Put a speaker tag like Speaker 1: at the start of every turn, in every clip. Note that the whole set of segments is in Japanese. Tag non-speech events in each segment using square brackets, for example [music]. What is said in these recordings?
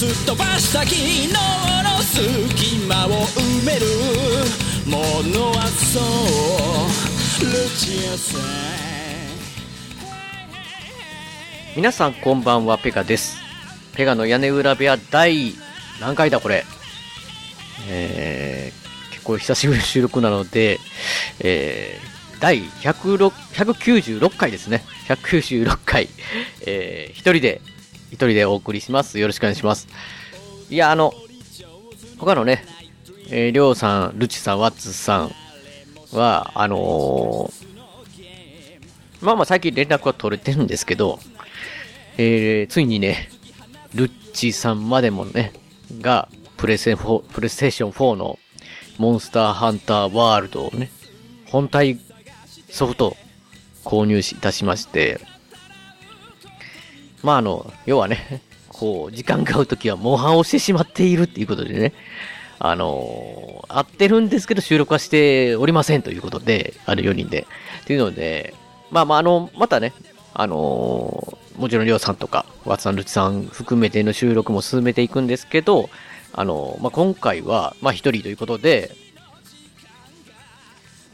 Speaker 1: すっ飛ばした昨日の隙間を埋めるものはそうルチアさん
Speaker 2: 皆さんこんばんは、ペガです。ペガの屋根裏部屋第、何回だこれ？えー、結構久しぶりの収録なので、えー、第106 196回ですね。196回。えー、一人で、一人でお送りします。よろしくお願いします。いや、あの、他のね、えー、りょうさん、ルチさん、ワッツさんは、あのーまあまあ最近連絡は取れてるんですけど、えー、ついにね、ルッチさんまでもね、が、プレイステ4プレステーション4のモンスターハンターワールドをね、本体ソフト購入いたしまして、まああの、要はね、[laughs] こう、時間が合うときはモンハンをしてしまっているっていうことでね、あの合ってるんですけど収録はしておりませんということで、ある4人で。っていうので、まあまああの、またね、あのもちろんりょうさんとか、ワッツさん、ルチさん含めての収録も進めていくんですけど、あのまあ今回は、まあ一人ということで、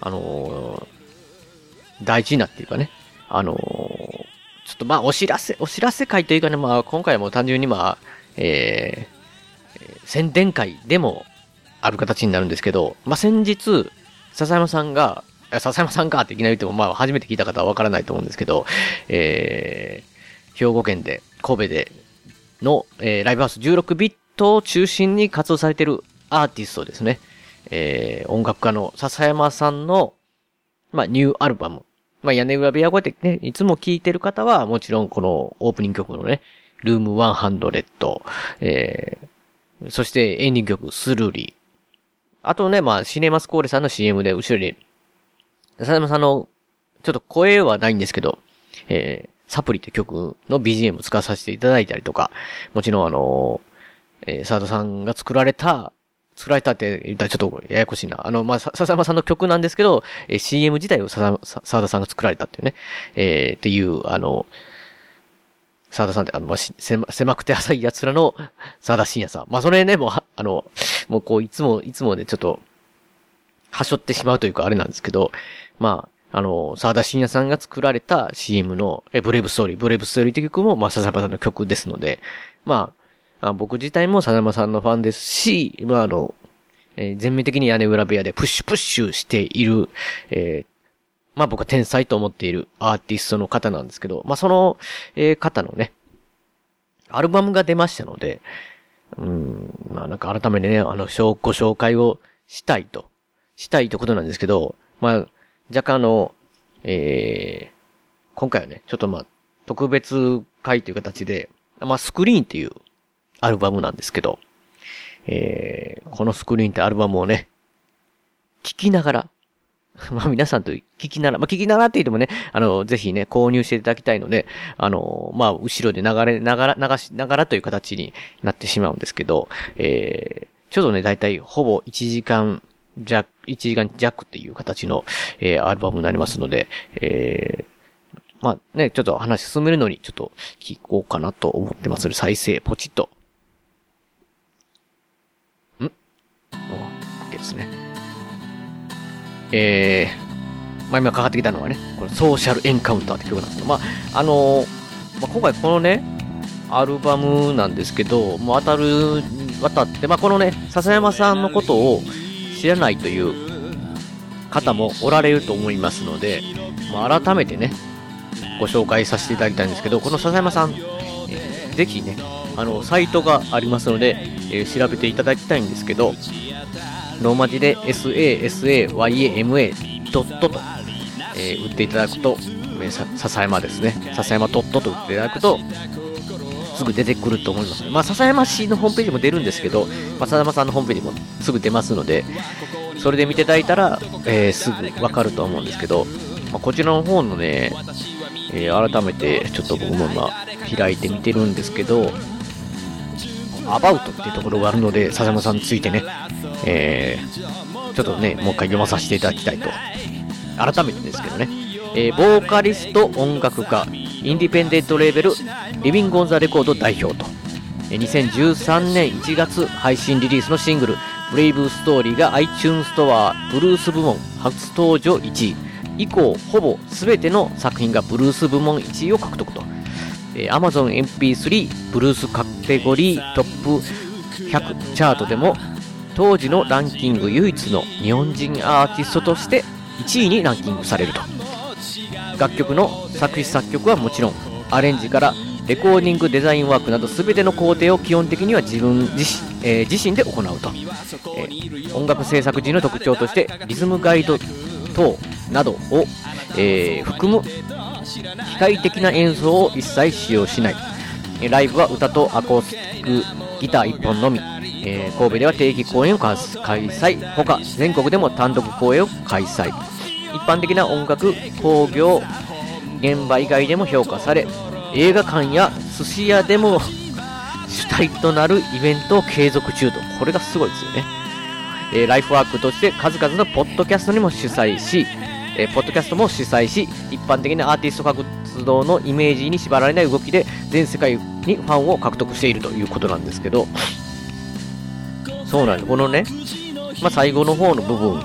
Speaker 2: あの大事なっていうかね、あのちょっとまあお知らせ、お知らせ会というかね、まあ今回も単純にまあ、えー、宣伝会でもある形になるんですけど、まあ先日、笹山さんが、笹山さんかっていきなり言っても、まあ初めて聞いた方はわからないと思うんですけど、えー、兵庫県で、神戸での、えー、ライブハウス16ビットを中心に活動されているアーティストですね。えー、音楽家の笹山さんの、まあ、ニューアルバム。まあ、屋根裏部屋こうやってね、いつも聴いてる方は、もちろんこのオープニング曲のね、ルーム100、えー、そしてエンディング曲、スルーリー。あとね、まあ、シネマスコーレさんの CM で後ろに、笹山さんの、ちょっと声はないんですけど、えー、サプリって曲の BGM 使わさせていただいたりとか、もちろんあのー、えー、沢田さんが作られた、作られたって言ったらちょっとややこしいな。あの、まあ、笹山さんの曲なんですけど、えー、CM 自体を沢田さんが作られたっていうね、えー、っていう、あの、沢田さんって、あの、まあ、狭狭くて浅い奴らの沢田信也さん。まあ、それね、もう、あの、もうこう、いつも、いつもね、ちょっと、はしょってしまうというか、あれなんですけど、まあ、あの、沢田信也さんが作られた CM の、え、ブレイブストーリー、ブレイブストーリーって曲も、まあ、笹山さんの曲ですので、まあ、あ僕自体も笹山さんのファンですし、まあ、あの、えー、全面的に屋根裏部屋でプッシュプッシュしている、えー、まあ僕は天才と思っているアーティストの方なんですけど、まあその、えー、方のね、アルバムが出ましたので、うん、まあなんか改めてね、あの、ご紹介をしたいと、したいということなんですけど、まあ、若干あの、えー、今回はね、ちょっとまあ、特別会という形で、まあ、スクリーンっていうアルバムなんですけど、えー、このスクリーンってアルバムをね、聞きながら、[laughs] まあ皆さんと聞きながら、まあ聞きながらって言ってもね、あの、ぜひね、購入していただきたいので、あの、まあ後ろで流れながら、流しながらという形になってしまうんですけど、えー、ちょうどね、だいたいほぼ1時間弱、1時間弱っていう形の、えー、アルバムになりますので、えー、まあね、ちょっと話進めるのにちょっと聞こうかなと思ってます、再生、ポチッと。OK ですね。えー、まあ今かかってきたのはね、これソーシャルエンカウンターって曲なんですけど、まあ、あのー、まあ、今回このね、アルバムなんですけど、もう当たる、渡って、まあこのね、笹山さんのことを知らないという方もおられると思いますので、まあ、改めてね、ご紹介させていただきたいんですけど、この笹山さん、えー、ぜひね、あの、サイトがありますので、えー、調べていただきたいんですけど、ローマ字で sasayama ドットと、えー、打っていただくと、えー、笹山ですね。笹山ドットと打っていただくと、すぐ出てくると思います。まあ、笹山市のホームページも出るんですけど、まあ、笹山さんのホームページもすぐ出ますので、それで見ていただいたら、えー、すぐわかると思うんですけど、まあ、こちらの方のね、えー、改めてちょっと僕も今開いてみてるんですけど、アバウトっていうところがあるので、笹山さんについてね、えー、ちょっとね、もう一回読まさせていただきたいと。改めてですけどね、えー、ボーカリスト音楽家、インディペンデントレーベル、リビング・オン・ザ・レコード代表と、2013年1月配信リリースのシングル、ブレイブストーリーが iTunes ストアブルース部門初登場1位。以降、ほぼ全ての作品がブルース部門1位を獲得と。えー、Amazon MP3 ブルースカテゴリートップ100チャートでも当時のランキング唯一の日本人アーティストとして1位にランキングされると楽曲の作詞作曲はもちろんアレンジからレコーディングデザインワークなど全ての工程を基本的には自分自身,、えー、自身で行うと、えー、音楽制作時の特徴としてリズムガイド等などを、えー、含む機械的な演奏を一切使用しない。ライブは歌とアコースティックギター1本のみ。えー、神戸では定期公演を開催。他、全国でも単独公演を開催。一般的な音楽、工業、現場以外でも評価され、映画館や寿司屋でも主体となるイベントを継続中と。これがすごいですよね。えー、ライフワークとして数々のポッドキャストにも主催し、えー、ポッドキャストも主催し、一般的なアーティスト活動のイメージに縛られない動きで、全世界にファンを獲得しているということなんですけど、そうなんです。このね、まあ、最後の方の部分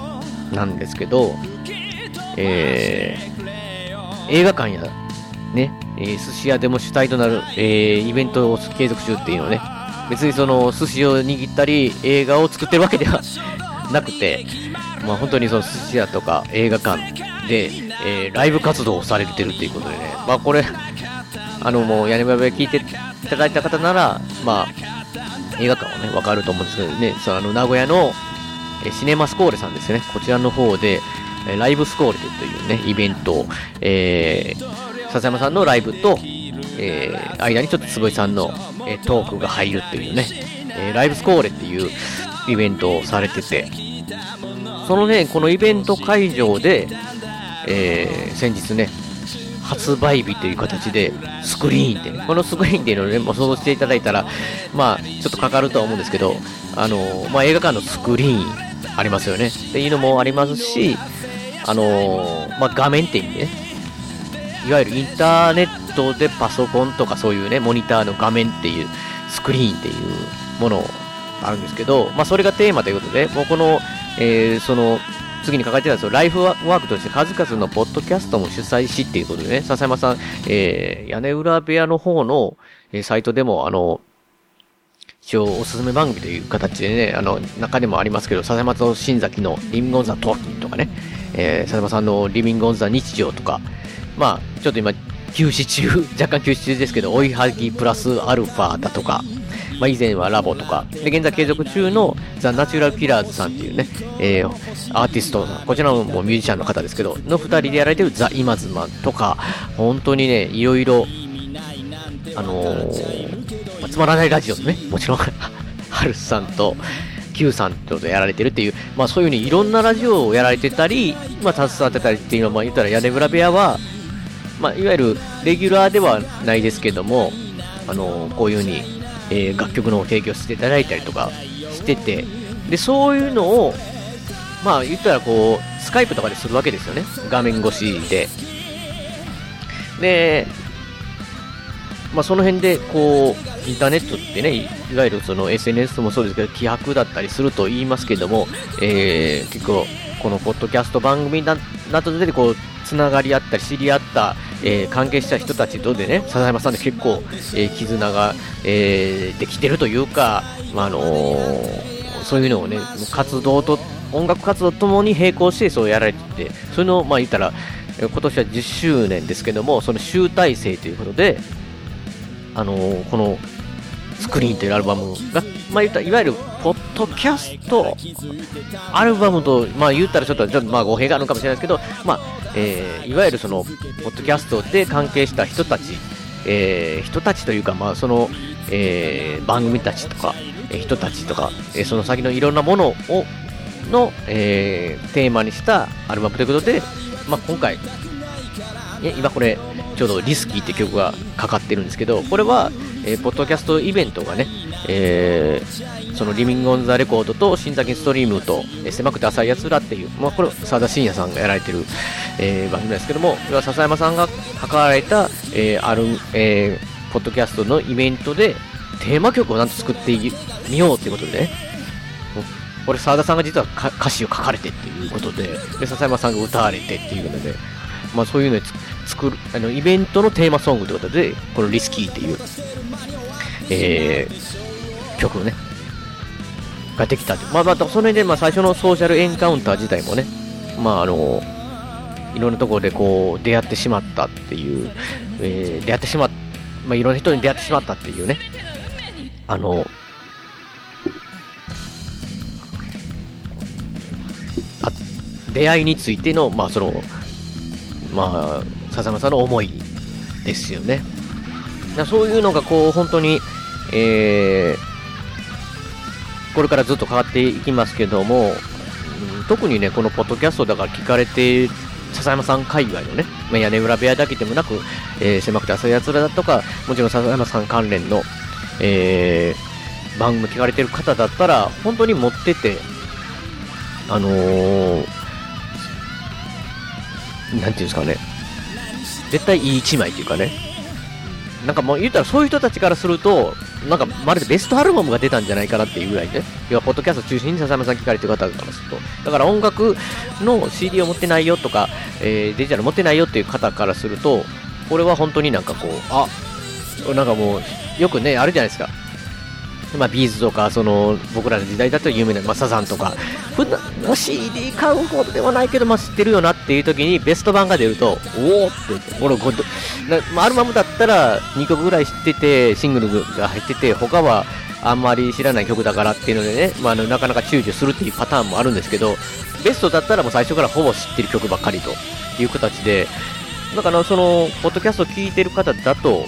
Speaker 2: なんですけど、えー、映画館や、ね、え、寿司屋でも主体となる、えー、イベントを継続中っていうのはね、別にその寿司を握ったり映画を作ってるわけでは [laughs] なくて、まあ、本当にその寿司屋とか映画館で、えー、ライブ活動をされてるっていうことでね、まあ、これ、あの、もう屋根裏部屋聞いていただいた方なら、まあ、映画館はね、わかると思うんですけどね、そのあの名古屋の、えシネマスコーレさんですね、こちらの方で、えライブスコーレというね、イベントを、えー、笹山さんのライブと、えー、間にちょっと坪井さんの、えー、トークが入るっていうね、えー、ライブスコーレっていうイベントをされてて、そのね、このイベント会場で、えー、先日ね、発売日という形で、スクリーンってね、このスクリーンっていうのをね、もう想像していただいたら、まあ、ちょっとかかるとは思うんですけど、あの、まあ、映画館のスクリーンありますよね。っていうのもありますし、あのまあ、画面って意味ね、いわゆるインターネットでパソコンとかそういうね、モニターの画面っていう、スクリーンっていうものあるんですけど、まあ、それがテーマということで、もうこの、えー、その、次に書かれてたんですよ。ライフワークとして数々のポッドキャストも主催しっていうことでね、笹山さん、えー、屋根裏部屋の方の、えー、サイトでも、あの、一応おすすめ番組という形でね、あの、中でもありますけど、笹山と新崎のリミングオンザトーキンとかね、えー、笹山さんのリビングオンザ日常とか、まあ、ちょっと今、休止中、若干休止中ですけど、追いはぎプラスアルファだとか、まあ、以前はラボとか、で、現在継続中のザ・ナチュラル・キラーズさんっていうね、えー、アーティスト、こちらもミュージシャンの方ですけど、の二人でやられてるザ・イマズマンとか、本当にね、いろいろ、あのー、つまらないラジオですね、もちろん、[laughs] ハルさんと、Q さんとやられてるっていう、まあそういう風にいろんなラジオをやられてたり、まあ携わってたりっていうのは、まあ言ったら屋根裏部屋は、まあいわゆるレギュラーではないですけども、あの、こういう風にえー、楽曲の提供していただいたりとかしてて、で、そういうのを、まあ言ったらこう、スカイプとかでするわけですよね。画面越しで。で、まあその辺でこう、インターネットってね、いわゆるその SNS もそうですけど、規約だったりすると言いますけども、えー、結構、このポッドキャスト番組などでこう、つながり合ったり知り合った、えー、関係した人たちとでね笹山さんで結構、えー、絆が、えー、できてるというか、まあ、の、そういうのをね活動と音楽活動ともに並行してそうやられててそういうのをまあ言ったら今年は10周年ですけどもその集大成ということであの、このスクリーンというアルバムが、まあ、言ったいわゆるポッドキャストアルバムと、まあ、言ったらちょっとちょっとまあ語弊があるのかもしれないですけど、まあえー、いわゆるそのポッドキャストで関係した人たちえー、人たちというか、まあ、その、えー、番組たちとか、え人たちとか、えその先のいろんなものを、の、えー、テーマにしたアルバムということで、まあ、今回、ね今これ、ちょうどリスキーって曲がかかってるんですけど、これは、えー、ポッドキャストイベントがね、えー、そのリビングオンザレコードと新崎ストリームと、えー、狭くて浅いやつらっていう、まあ、これ、澤田信也さんがやられてる、えー、番組ですけども、これは笹山さんが関わられた、えー、ある、えー、ポッドキャストのイベントで、テーマ曲をなんと作ってみようってことでね、これ澤田さんが実は歌詞を書かれてっていうことで、で笹山さんが歌われてっていうので、まあそういうので作る、あの、イベントのテーマソングということで、このリスキーっていう、えー、曲をね、ができたまあまあ、その辺で、まあ最初のソーシャルエンカウンター自体もね、まああの、いろんなところでこう、出会ってしまったっていう、えー、出会ってしまっ、まあいろんな人に出会ってしまったっていうね、あの、あ出会いについての、まあその、まあ、笹山さんの思いですよね。そういうのがこう、本当に、えー、これからずっと変わっていきますけども、うん、特にね、このポッドキャストだから聞かれて笹山さん界隈のね、まあ、屋根裏部屋だけでもなく、えー、狭くて浅いやつらだとか、もちろん笹山さん関連の、えー、番組聞かれてる方だったら、本当に持ってて、あのー、なんていうんですかね、絶対いい一枚っていうかね、なんかもう言ったらそういう人たちからすると、なんかまるでベストアルバムが出たんじゃないかなっていうぐらいね、要はポッドキャスト中心に笹山さん聞かれてる方からすると、だから音楽の CD を持ってないよとか、えー、デジタル持ってないよっていう方からすると、これは本当になんかこう、あなんかもう、よくね、あるじゃないですか。まあ、ビーズとか、その、僕らの時代だと有名な、まあ、サザンとか、普段の CD 買うほどではないけど、まあ、知ってるよなっていう時にベスト版が出ると、おおって、俺、こまあ、アルバムだったら2曲ぐらい知ってて、シングルが入ってて、他はあんまり知らない曲だからっていうのでね、まあ、なかなか躊躇するっていうパターンもあるんですけど、ベストだったらもう最初からほぼ知ってる曲ばっかりという形で、だからその、ポッドキャストを聴いてる方だと、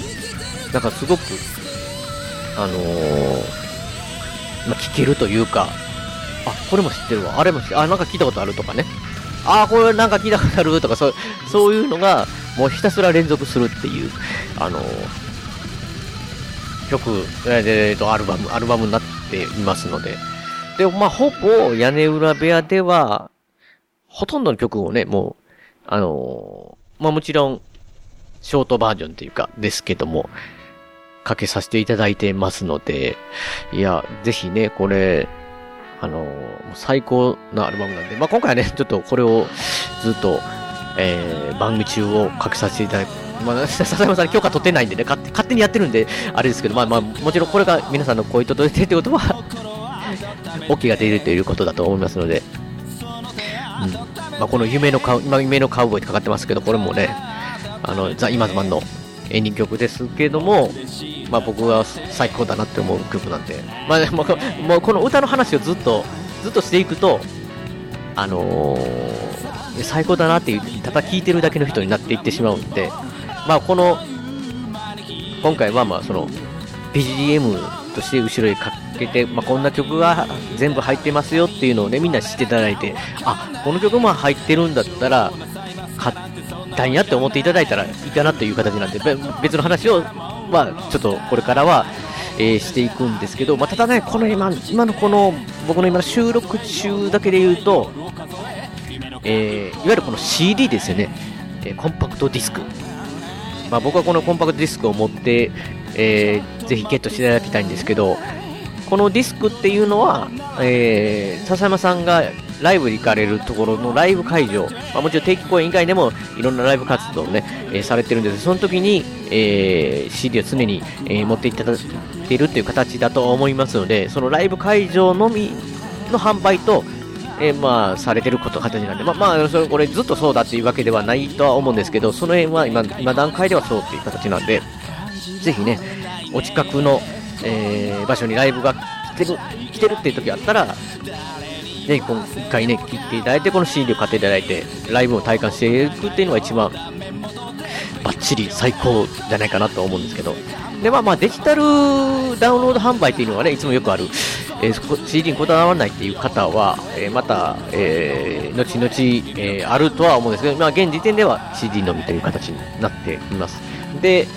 Speaker 2: なんかすごくあのー、まあ、聞けるというか、あ、これも知ってるわ、あれも知ってあ、なんか聞いたことあるとかね。あ、これなんか聞いたことあるとか、そう、そういうのが、もうひたすら連続するっていう、あのー、曲、えー、と、アルバム、アルバムになっていますので。で、まあ、ほぼ屋根裏部屋では、ほとんどの曲をね、もう、あの、まあもちろん、ショートバージョンっていうか、ですけども、かけさせていただいてますので、いや、ぜひね、これ、あの最高なアルバムなんで、まあ、今回はね、[laughs] ちょっとこれをずっと、えー、番組中をかけさせていただいて、まあ、[laughs] 笹山さん許可取ってないんでね、勝手にやってるんで、あれですけど、まあまあ、もちろんこれが皆さんの声届いてってことは [laughs] OK が出るということだと思いますので、うん。まあ、この夢のカウ、今夢のカウボーイってかかってますけど、これもね、あの、ザ・イマズマンのエンディング曲ですけども、まあ、僕は最高だなって思う曲なんで、まあ、もうもうこの歌の話をずっとずっとしていくと、あのー、最高だなってただ聴いてるだけの人になっていってしまうんで、まあ、この今回はまあその BGM として後ろにかけて、まあ、こんな曲が全部入ってますよっていうのをねみんな知っていただいてあこの曲も入ってるんだったら買たいなって思っていただいたらいいかなという形なんで、別の話を、まあ、ちょっとこれからは、えー、していくんですけど、まあ、ただね、この今、今のこの、僕の今の収録中だけで言うと、えー、いわゆるこの CD ですよね、え、コンパクトディスク。まあ、僕はこのコンパクトディスクを持って、えー、ぜひゲットしていただきたいんですけど、このディスクっていうのは、えー、笹山さんがライブ行かれるところのライブ会場、まあ、もちろん定期公演以外でもいろんなライブ活動をね、えー、されてるんです。その時に、えー、CD を常に、えー、持っていただいているという形だと思いますので、そのライブ会場のみの販売と、えー、まあ、されてること形なんで、まあ、まあ、それ、これずっとそうだっていうわけではないとは思うんですけど、その辺は今、今段階ではそうっていう形なんで、ぜひね、お近くの、えー、場所にライブが来てる、来てるっていう時あったら、ぜひ今回ね、切っていただいて、この CD を買っていただいて、ライブを体感していくっていうのが一番、バッチリ最高じゃないかなと思うんですけど。で、まあまあデジタルダウンロード販売っていうのはね、いつもよくある、えー、CD にこだわらないっていう方は、えー、また、えー、後々、え、あるとは思うんですけど、まあ現時点では CD のみという形になっています。で、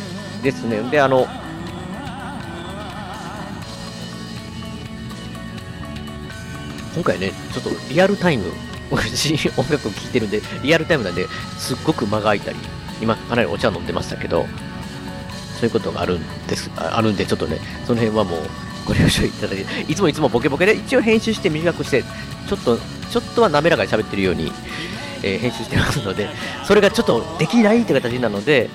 Speaker 2: ですね、で、あの、今回ね、ちょっとリアルタイム、私音楽を聴いてるんで、リアルタイムなんで、すっごく間が空いたり、今かなりお茶飲んでましたけど、そういうことがあるんです、あるんで、ちょっとね、その辺はもうご了承いただいて、いつもいつもボケボケで一応編集して短くして、ちょっと、ちょっとは滑らかに喋ってるように、えー、編集してますので、それがちょっとできないって形なので、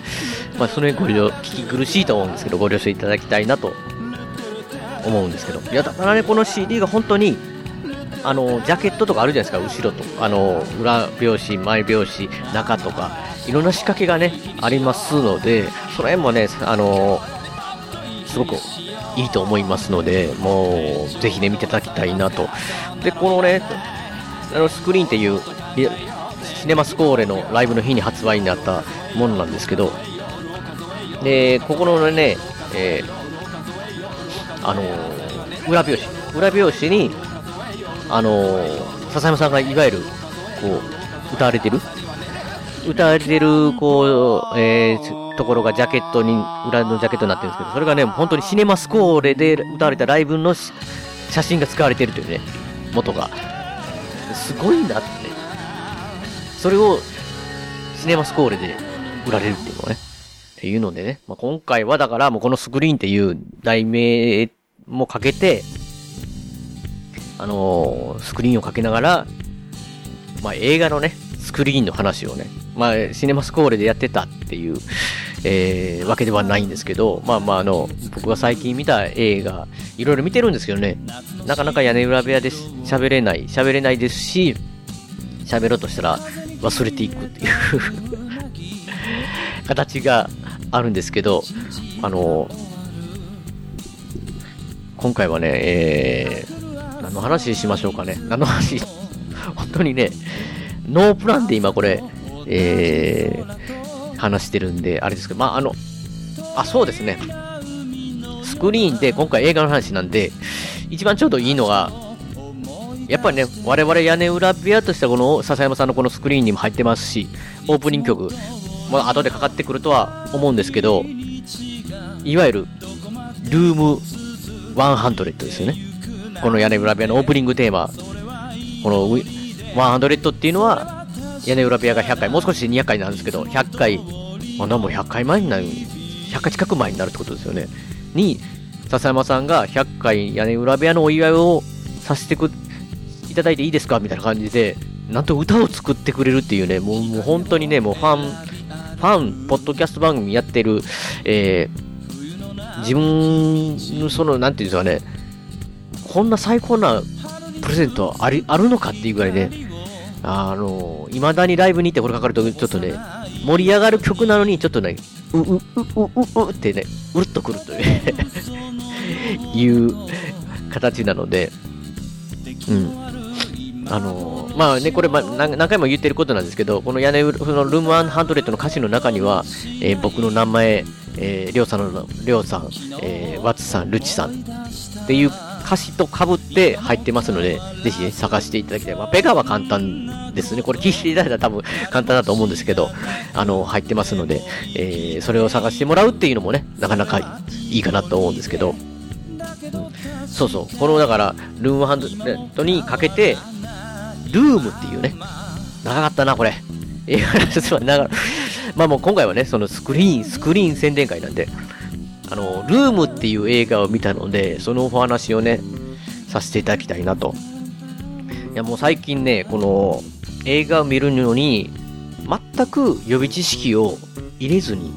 Speaker 2: まあ、その辺ご了、聞き苦しいと思うんですけど、ご了承いただきたいなと思うんですけど、いや、だからね、この CD が本当に、あの、ジャケットとかあるじゃないですか、後ろと。あの、裏表紙、前表紙、中とか、いろんな仕掛けがね、ありますので、その辺もね、あの、すごくいいと思いますので、もう、ぜひね、見ていただきたいなと。で、このね、あの、スクリーンっていう、シネマスコーレのライブの日に発売になったものなんですけど、で、ここのね、えー、あの裏表紙、裏表紙に、あの、笹山さんがいわゆる、こう、歌われてる？歌われてる、こう、えー、ところがジャケットに、裏のジャケットになってるんですけど、それがね、本当にシネマスコーレで歌われたライブの写真が使われてるというね、元が。すごいなって。それを、シネマスコーレで売られるっていうのね。っていうのでね、まあ、今回はだからもうこのスクリーンっていう題名もかけて、あの、スクリーンをかけながら、まあ、映画のね、スクリーンの話をね、まあ、シネマスコーレでやってたっていう、えー、わけではないんですけど、まあまあ、あの、僕が最近見た映画、いろいろ見てるんですけどね、なかなか屋根裏部屋で喋れない、喋れないですし、喋ろうとしたら忘れていくっていう [laughs] 形があるんですけど、あの、今回はね、えー、何の話しましょうかね。何の話？[laughs] 本当にね、ノープランで今これ、えー、話してるんで、あれですけど、まあ、あの、あ、そうですね。スクリーンで今回映画の話なんで、一番ちょうどいいのが、やっぱりね、我々屋根裏部屋としてはこの笹山さんのこのスクリーンにも入ってますし、オープニング曲、まあ、後でかかってくるとは思うんですけど、いわゆる、ルーム100ですよね。この屋根裏部屋のオープニングテーマ、この100っていうのは、屋根裏部屋が100回、もう少しで200回なんですけど、100回、まだも100回前になる、100回近く前になるってことですよね。に、笹山さんが100回屋根裏部屋のお祝いをさせてく、いただいていいですかみたいな感じで、なんと歌を作ってくれるっていうね、もうもう本当にね、もうファン、ファン、ポッドキャスト番組やってる、えー、自分のその、なんていうんですかね、こんな最高なプレゼントありあるのかっていうぐらいね、あの、未だにライブに行ってこれかかると、ちょっとね、盛り上がる曲なのに、ちょっとね、う、う、う、う、う、うってね、うるっとくるという [laughs] いう形なので、うん。あのまあね、これ、ま何回も言ってることなんですけど、この屋根のルーム100の歌詞の中には、えー、僕の名前、えー、りょうさんの、りょうさん、えー、ワッツさん、ルチさんっていう歌詞と被って入ってますので、ぜひ、ね、探していただきたい。まあ、ペガは簡単ですね。これ聞いていただいたら多分 [laughs] 簡単だと思うんですけど、あの、入ってますので、えー、それを探してもらうっていうのもね、なかなかいいかなと思うんですけど、うん、そうそう。この、だから、ルームハンドにかけて、ルームっていうね、長かったな、これ。映画の説は長まあもう今回はね、そのスクリーン、スクリーン宣伝会なんで、あの、ルームっていう映画を見たので、そのお話をね、させていただきたいなと。いや、もう最近ね、この映画を見るのに、全く予備知識を入れずに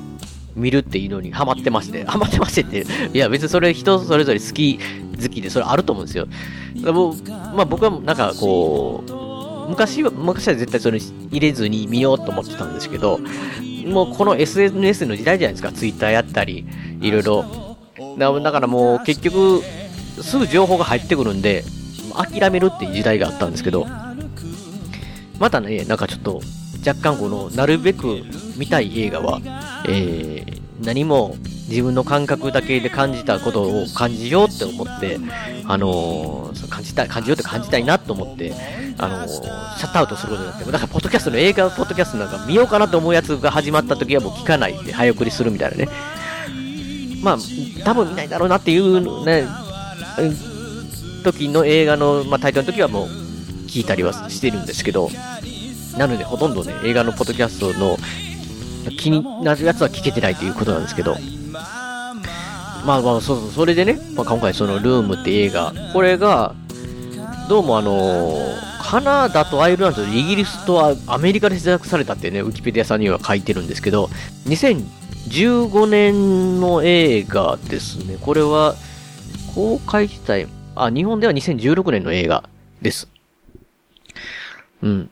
Speaker 2: 見るっていうのにハマってまして、ハマってましてって、いや別にそれ人それぞれ好き好きでそれあると思うんですよ。だもまあ僕はなんかこう、昔は、昔は絶対それ入れずに見ようと思ってたんですけど、もうこの SNS の時代じゃないですか、ツイッターやったり、いろいろ。だからもう結局、すぐ情報が入ってくるんで、諦めるっていう時代があったんですけど、またね、なんかちょっと、若干この、なるべく見たい映画は、えー、何も自分の感覚だけで感じたことを感じようって思って、あのー、感じたい、感じようって感じたいなと思って、あのー、シャットアウトすることになって、だから、ポッドキャストの映画、ポッドキャストなんか見ようかなと思うやつが始まった時はもう聞かないで、早送りするみたいなね。まあ、多分見ないだろうなっていうね、時の映画の、まあ、タイトルの時はもう聞いたりはしてるんですけど、なのでほとんどね、映画のポッドキャストの気になるやつは聞けてないということなんですけど、まあまあ、そうそう、それでね、まあ、今回そのルームって映画、これが、どうもあのカナダとアイルランド、イギリスとアメリカで制作されたってね、ウィキペディアさんには書いてるんですけど、2015年の映画ですね。これは、公開自体、あ、日本では2016年の映画です。うん。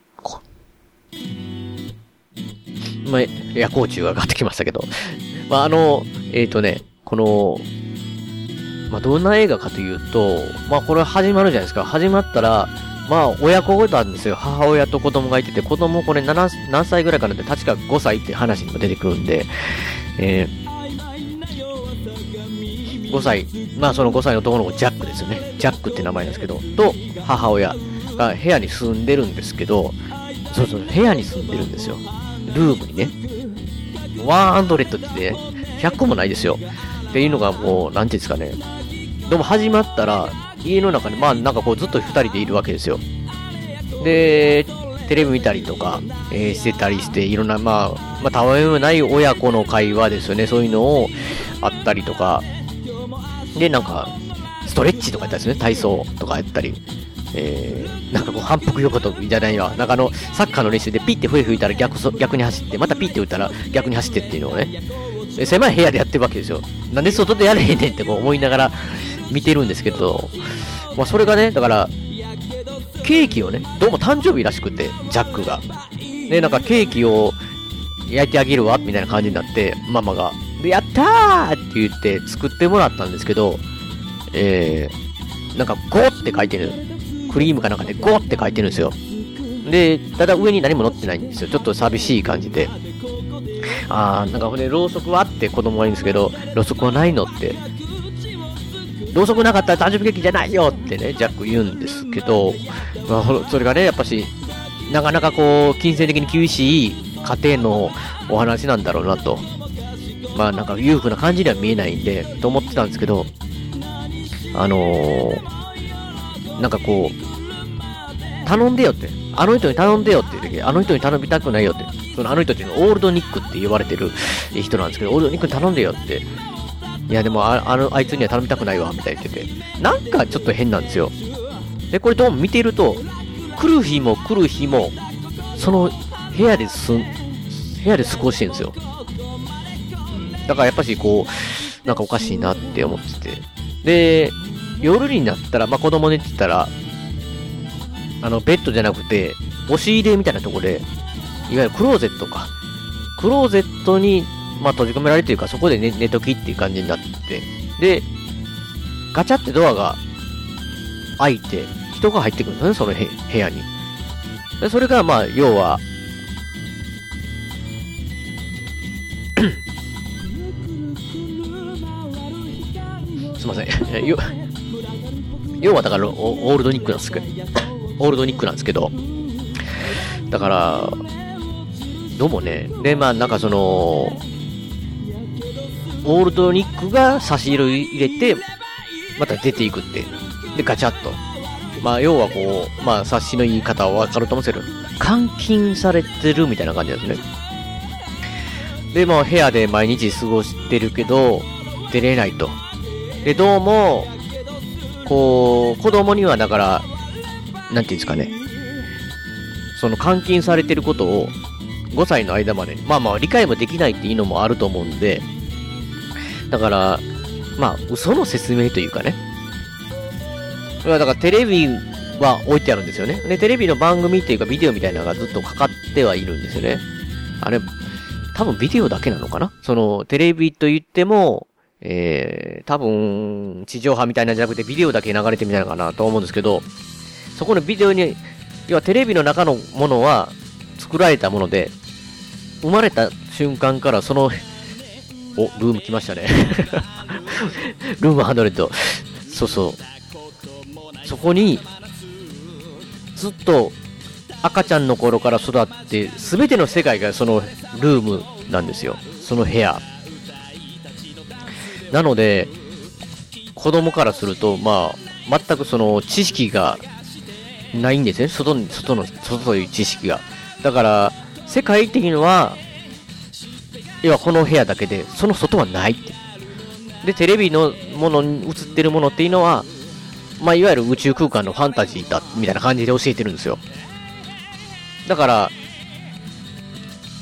Speaker 2: まあ、夜光虫が上がってきましたけど。まあ、あの、えっ、ー、とね、この、まあ、どんな映画かというと、まあ、これ始まるじゃないですか。始まったら、まあ、親子なんですよ。母親と子供がいてて、子供これ7何歳ぐらいかなって、確か5歳って話にも出てくるんで、えー、5歳、まあその5歳の男の子、ジャックですよね。ジャックって名前なんですけど、と母親が部屋に住んでるんですけど、そうそう、部屋に住んでるんですよ。ルームにね。ワンアンドレットってね、100個もないですよ。っていうのがもう、なんていうんですかね。でも始まったら、家の中に、まあなんかこうずっと2人でいるわけですよ。で、テレビ見たりとか、えー、してたりして、いろんな、まあ、まあ、たわいもない親子の会話ですよね。そういうのをあったりとか、で、なんか、ストレッチとかやったりですね。体操とかやったり。えー、なんかこう反復横跳びじゃないわ。なんかあの、サッカーの練習でピッて笛吹いたら逆逆に走って、またピッて打ったら逆に走ってっていうのをね、狭い部屋でやってるわけですよ。なんで外でやれへんねんってこう思いながら見てるんですけど、まあそれがね、だから、ケーキをね、どうも誕生日らしくて、ジャックが。で、なんかケーキを焼いてあげるわ、みたいな感じになって、ママが。で、やったーって言って作ってもらったんですけど、えー、なんか5って書いてる。クリームかなんかで5って書いてるんですよ。で、ただ上に何も載ってないんですよ。ちょっと寂しい感じで。あー、なんかほんで、ろうそくはって子供がいるんですけど、ろうそくはないのって。ろうそくなかったら誕生日ケーキじゃないよってね、ジャック言うんですけど、まあ、それがね、やっぱし、なかなかこう、金銭的に厳しい家庭のお話なんだろうなと。まあなんか裕福な感じには見えないんで、と思ってたんですけど、あのー、なんかこう、頼んでよって、あの人に頼んでよって言う時、あの人に頼みたくないよって、そのあの人っていうのはオールドニックって言われてる人なんですけど、オールドニックに頼んでよって、いやでもああのあいつには頼みたくないわ、みたいに言ってて、なんかちょっと変なんですよ。で、これどうも見てると、来る日も来る日も、その部屋ですん、部屋で過ごしてるんですよ。だからやっぱしこう、なんかおかしいなって思ってて。で、夜になったら、まあ、子供寝てたら、あの、ベッドじゃなくて、押し入れみたいなとこで、いわゆるクローゼットか。クローゼットに、まあ、閉じ込められているか、そこで寝寝ときっていう感じになって、で、ガチャってドアが開いて、人が入ってくるんですね、その部屋に。でそれが、まあ、要は、[coughs] すいません。[laughs] 要はだからオールドニックなんですけど、オールドニックなんですけど、だから、どうもね、で、まあなんかその、オールドニックが差し色入れて、また出ていくって。で、ガチャッと。まあ、要はこう、まあ、察しの言い方はわかると思うんですけど、監禁されてるみたいな感じですね。で、まあ、部屋で毎日過ごしてるけど、出れないと。で、どうも、こう、子供にはだから、なんていうんですかね。その監禁されてることを5歳の間まで、まあまあ理解もできないっていうのもあると思うんで、だから、まあ嘘の説明というかね。だからテレビは置いてあるんですよね。で、テレビの番組っていうかビデオみたいなのがずっとかかってはいるんですよね。あれ、多分ビデオだけなのかな？その、テレビと言っても、えー、多分、地上波みたいなんじゃなくてビデオだけ流れてみたいなのかなと思うんですけど、そこのビデオに、要はテレビの中のものは作られたもので、生まれた瞬間からそのお、ルーム来ましたね。[laughs] ルームハンドレッド。そうそう。そこに、ずっと赤ちゃんの頃から育って、すべての世界がそのルームなんですよ。その部屋。なので、子供からすると、まあ、全くその知識がないんですね。外に、外の、外という知識が。だから、世界的には、要はこの部屋だけで、その外はないって。で、テレビのものに映ってるものっていうのは、まあ、いわゆる宇宙空間のファンタジーだ、みたいな感じで教えてるんですよ。だから、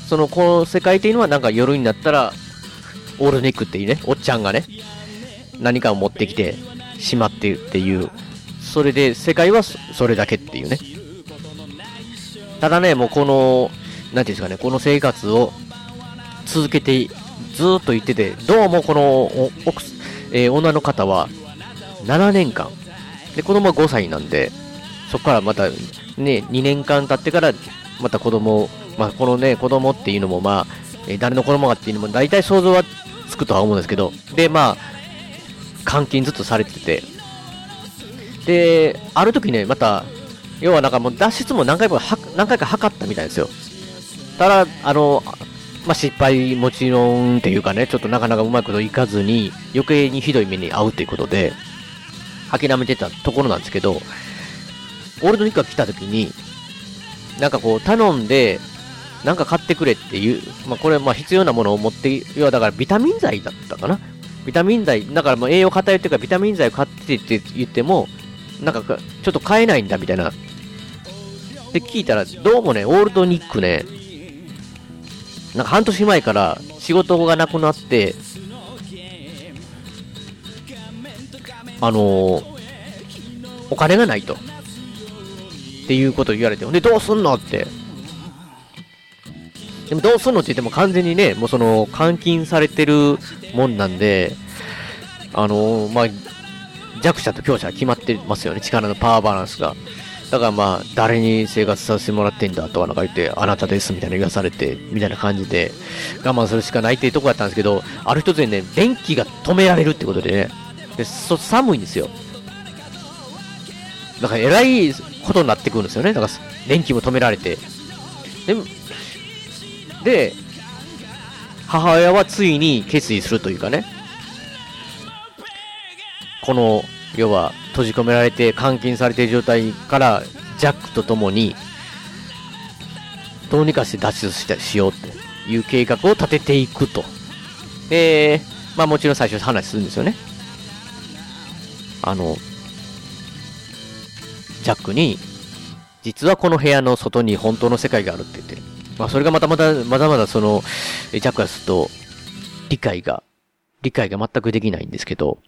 Speaker 2: その、この世界っていうのはなんか夜になったら、オールネックっていうね、おっちゃんがね、何かを持ってきてしまってるっていう、それで世界はそれだけっていうね。ただね、もうこの、なんていうんですかね、この生活を続けて、ずっと言ってて、どうもこの奥、えー女の方は7年間、で、子供は5歳なんで、そこからまたね、2年間経ってから、また子供を、まあ、このね、子供っていうのも、まあ、えー誰の子供かっていうのも大体想像はつくとは思うんですけど、で、まあ、監禁ずっとされてて、で、ある時ね、また、要はなんかもう脱出も何回も、何回か図ったみたいですよ。ただ、あの、まあ、失敗もちろんっていうかね、ちょっとなかなかうまいこといかずに、余計にひどい目に遭うということで、諦めてたところなんですけど、オールドニックが来た時に、なんかこう、頼んで、なんか買ってくれっていう、まあ、これ、ま、必要なものを持って、要はだからビタミン剤だったかな？ビタミン剤、だからもう栄養偏ってるからビタミン剤を買ってって言っても、なんかかちょっと買えないんだみたいな。で、聞いたら、どうもね、オールドニックね、なんか半年前から仕事がなくなって、あのーお金がないと。っていうことを言われて、で、どうすんのって。でもどうすんのって言っても完全にね、もうその、監禁されてるもんなんで、あのーまあ、弱者と強者は決まってますよね、力のパワーバランスが。だからまあ、誰に生活させてもらってんだとかなんか言って、あなたですみたいな言わされて、みたいな感じで、我慢するしかないっていうとこだったんですけど、ある一つでね、電気が止められるってことでね、でそ寒いんですよ。だから、えらいことになってくるんですよね。だから、電気も止められて。で、で母親はついに決意するというかね、この、要は、閉じ込められて監禁されている状態から、ジャックと共に、どうにかして脱出したしようという計画を立てていくと。で、まあもちろん最初話するんですよね。あの、ジャックに、実はこの部屋の外に本当の世界があるって言って。まあそれがまたまた、まだまだその、ジャックからすると、理解が、理解が全くできないんですけど、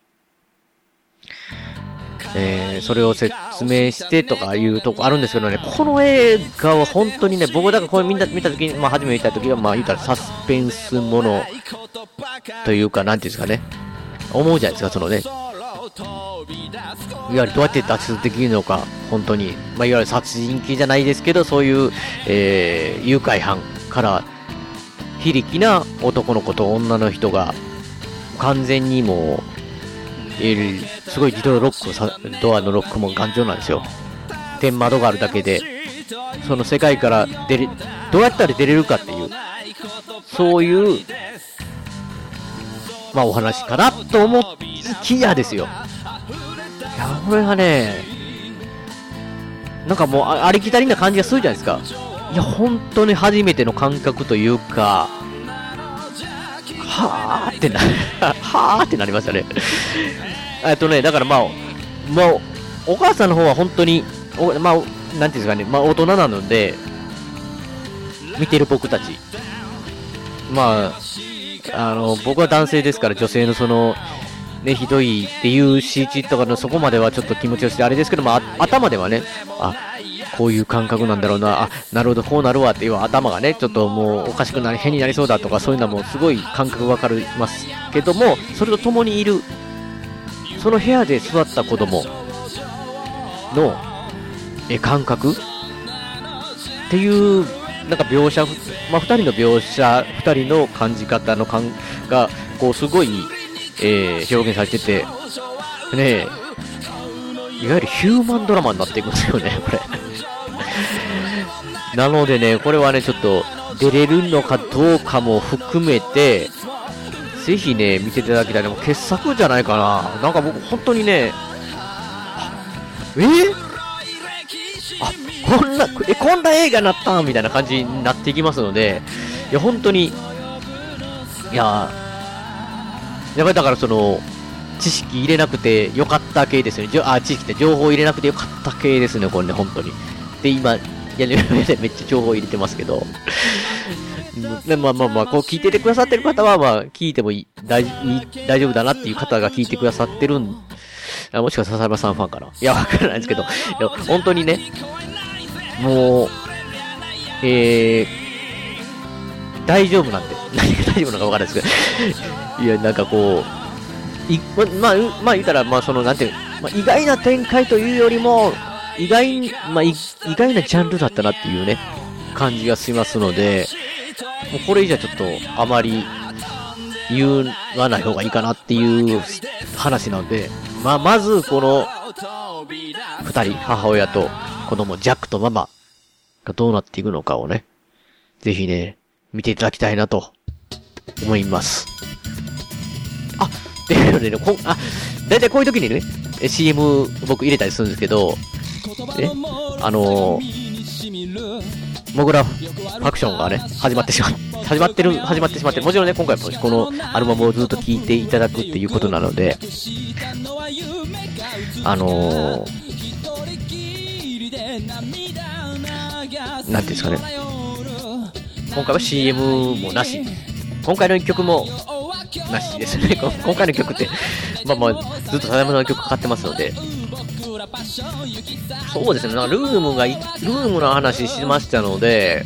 Speaker 2: えー、それを説明してとかいうとこあるんですけどね、この映画は本当にね、僕だからこれみんな見たときに、まあ初めて見たときは、まあ言ったらサスペンスものというか、なんていうんですかね、思うじゃないですか、そのね、いわゆるどうやって脱出できるのか、本当に、まあ、いわゆる殺人鬼じゃないですけど、そういう、えー、誘拐犯から、非力な男の子と女の人が、完全にもう、すごい自動ロックさ、ドアのロックも頑丈なんですよ。天窓があるだけで、その世界から出れ、どうやったら出れるかっていう、そういう、まあお話かなと思いきやですよ。いや、これがね、なんかもうありきたりな感じがするじゃないですか。いや、本当に初めての感覚というか、はーってな、はーってなりましたね。えっとね、だからまあ、まあ、お母さんの方は本当に、おまあ、なんていうんですかね、まあ大人なので、見てる僕たち。まあ、あの、僕は男性ですから女性のその、ね、ひどいっていう CG とかのそこまではちょっと気持ちよしてあれですけども、あ頭ではね、あ、こういう感覚なんだろうな、あ、なるほど、こうなるわっていう頭がね、ちょっともうおかしくなり、変になりそうだとか、そういうのはもうすごい感覚わかりますけども、それと共にいる、その部屋で育った子供の、え、感覚？っていう、なんか描写、まあ、二人の描写、二人の感じ方の感が、こう、すごい、えー、表現されてて、ねいわゆるヒューマンドラマになっていくんですよね、これ。なのでね、これはね、ちょっと、出れるのかどうかも含めて、ぜひね、見ていただきたい。でも傑作じゃないかな。なんか僕、本当にね、え？ー、あ、こんな、え、こんな映画になったみたいな感じになっていきますので、いや、本当に、いややっぱりだからその、知識入れなくてよかった系ですよね。あ、知識って情報入れなくてよかった系ですね、これね、本当に。で、今、やる上でめっちゃ情報入れてますけど。でまあまあまあ、こう聞いててくださってる方は、まあ、聞いてもいい、大大丈夫だなっていう方が聞いてくださってるん、あもしくは笹山さんファンかな。いや、わからないですけど、いや、本当にね、もう、えー、大丈夫なんで、何が大丈夫なのかわからないですけど、いや、なんかこう、いまあ、まあ、言ったら、まあ、その、なんていう、まあ、意外な展開というよりも、意外に、まあ、意外なジャンルだったなっていうね、感じがしますので、もうこれ以上ちょっとあまり言わない方がいいかなっていう話なので、まあ、まずこの二人、母親と子供、ジャックとママがどうなっていくのかをね、ぜひね、見ていただきたいなと思います。あ、で、ね、こあ、だいたいこういう時にね、CM 僕入れたりするんですけど、え、あのー、モグラファクションがね、始まってしまう、始まってる、始まってしまって、もちろんね、今回もこのアルバムをずっと聴いていただくっていうことなので、あのー、なんていうんですかね、今回は CM もなし、今回の一曲もなしですね。[laughs] 今回の曲って、まあまあ、ずっと佐山さんの曲かかってますので、そうですね、なルームが、ルームの話しましたので、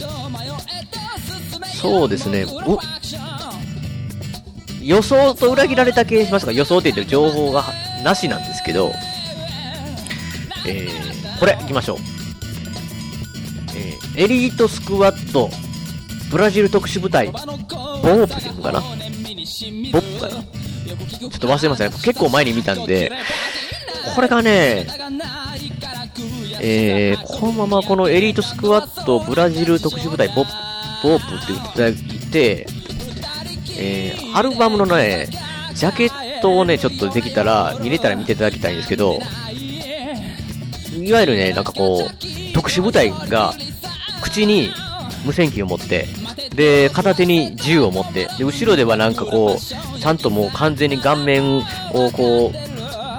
Speaker 2: そうですね、予想と裏切られた系しますか予想って言って情報がなしなんですけど、えー、これ、行きましょう。えー、エリートスクワット、ブラジル特殊部隊、ボープっていうかな？ボップかな？ちょっと忘れましたね。結構前に見たんで、これがね、えー、このままこのエリートスクワットブラジル特殊部隊ボボープって言っていただいて、えー、アルバムのね、ジャケットをね、ちょっとできたら、見れたら見ていただきたいんですけど、いわゆるね、なんかこう、特殊部隊が、口に無線機を持って、で、片手に銃を持って、で、後ろではなんかこう、ちゃんともう完全に顔面をこう、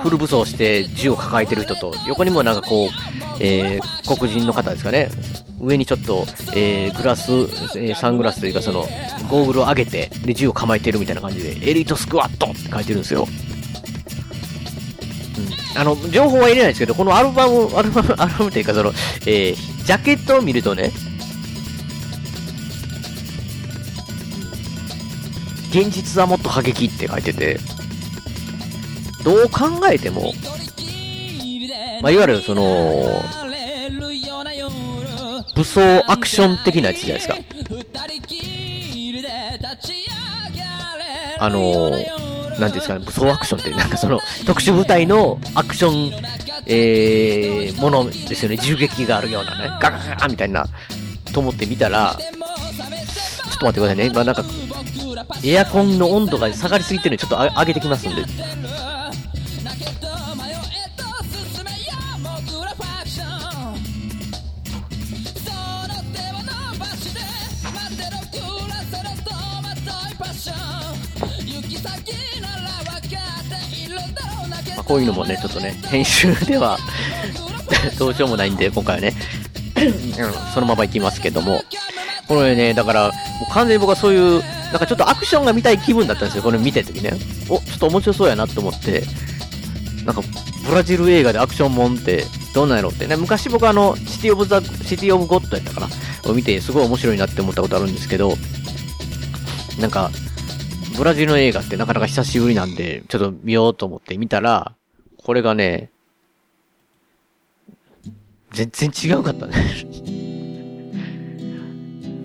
Speaker 2: フル武装して銃を抱えてる人と、横にもなんかこう、えー、黒人の方ですかね、上にちょっと、えー、グラス、えー、サングラスというかその、ゴーグルを上げて、で、銃を構えてるみたいな感じで、エリートスクワットって書いてるんですよ。うん。あの、情報は入れないですけど、このアルバム、アルバム、アルバムというかその、えー、ジャケットを見るとね、現実はもっと過激って書いてて、どう考えても、まあ、いわゆるその、武装アクション的なやつじゃないですか。あのー、なんですかね、武装アクションって、なんかその、特殊部隊のアクション、えー、ものですよね。銃撃があるようなね、ガガガガみたいな、と思ってみたら、ちょっと待ってくださいね。今なんか、エアコンの温度が下がりすぎてるんで、ちょっと上げてきますんで。こういうのもね、ちょっとね、編集では [laughs] どうしようもないんで、今回はね。そのまま行きますけども、これね、だから、もう完全に僕はそういう、なんかちょっとアクションが見たい気分だったんですよ、これ見てるときね。お、ちょっと面白そうやなと思って、なんか、ブラジル映画でアクションもんってどうなんやろって。ね、昔僕あの、シティオブザ、シティオブゴッドやったかな。を見て、すごい面白いなって思ったことあるんですけど、なんか、ブラジルの映画ってなかなか久しぶりなんで、ちょっと見ようと思って見たら、これがね、全然違うかったね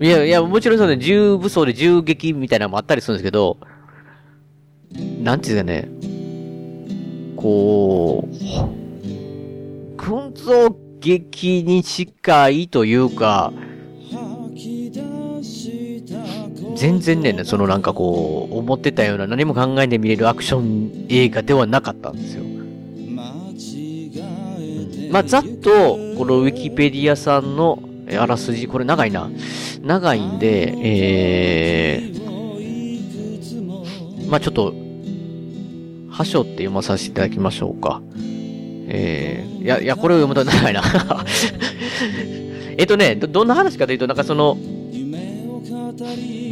Speaker 2: [laughs] いや、いや、もちろんそうね、銃武装で銃撃みたいなのもあったりするんですけど、なんていうかね、こう、群像劇に近いというか、全然ね、そのなんかこう、思ってたような何も考えて見れるアクション映画ではなかったんですよ。まあ、ざっと、このウィキペディアさんのあらすじ、これ長いな。長いんで、えー、まあ、ちょっと、はしょって読まさせていただきましょうか。えー、いや、いや、これを読むと長いな。[laughs] えっとねど、どんな話かというと、なんかその、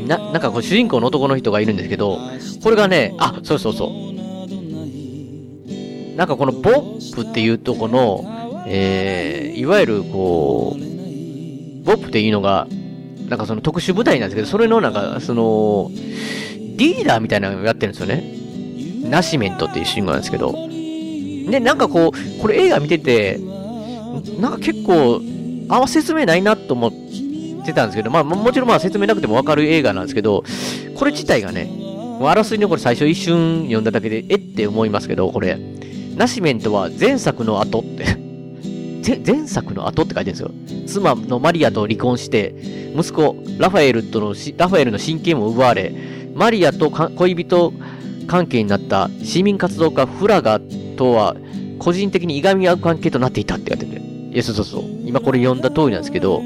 Speaker 2: な、なんかこう主人公の男の人がいるんですけど、これがね、あ、そうそうそう。なんかこのボップっていうとこの、えー、いわゆるこう、ボップっていうのが、なんかその特殊部隊なんですけど、それのなんか、その、リーダーみたいなのをやってるんですよね。ナシメントっていう主人公なんですけど。で、なんかこう、これ映画見てて、なんか結構、あんま説明ないなと思ってたんですけど、まあもちろんまあ説明なくてもわかる映画なんですけど、これ自体がね、もうあらすじのこれ最初一瞬読んだだけで、えって思いますけど、これ、ナシメントは前作の後って前作の後って書いてるんですよ。妻のマリアと離婚して、息子ラファエルとのラファエルの親権も奪われ、マリアと恋人関係になった市民活動家フラガとは個人的にいがみ合う関係となっていたって書いてて。いや、そうそうそう。今これ読んだ通りなんですけど、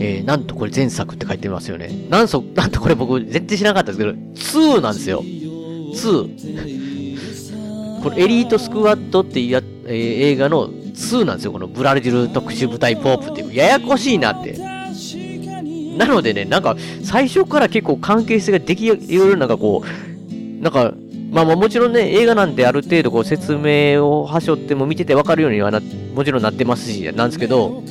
Speaker 2: えー、なんとこれ前作って書いてますよね。なんそ、[laughs] なんとこれ僕全然知らなかったんですけど、2なんですよ。2。[laughs] これエリートスクワットっていうや、えー、映画の2なんですよ。このブラジル特殊部隊ポープっていう。ややこしいなって。なのでね、なんか、最初から結構関係性ができるなんかこう、なんか、まあまあもちろんね、映画なんてある程度こう説明をはしょっても見ててわかるようにはな、もちろんなってますし、なんですけど、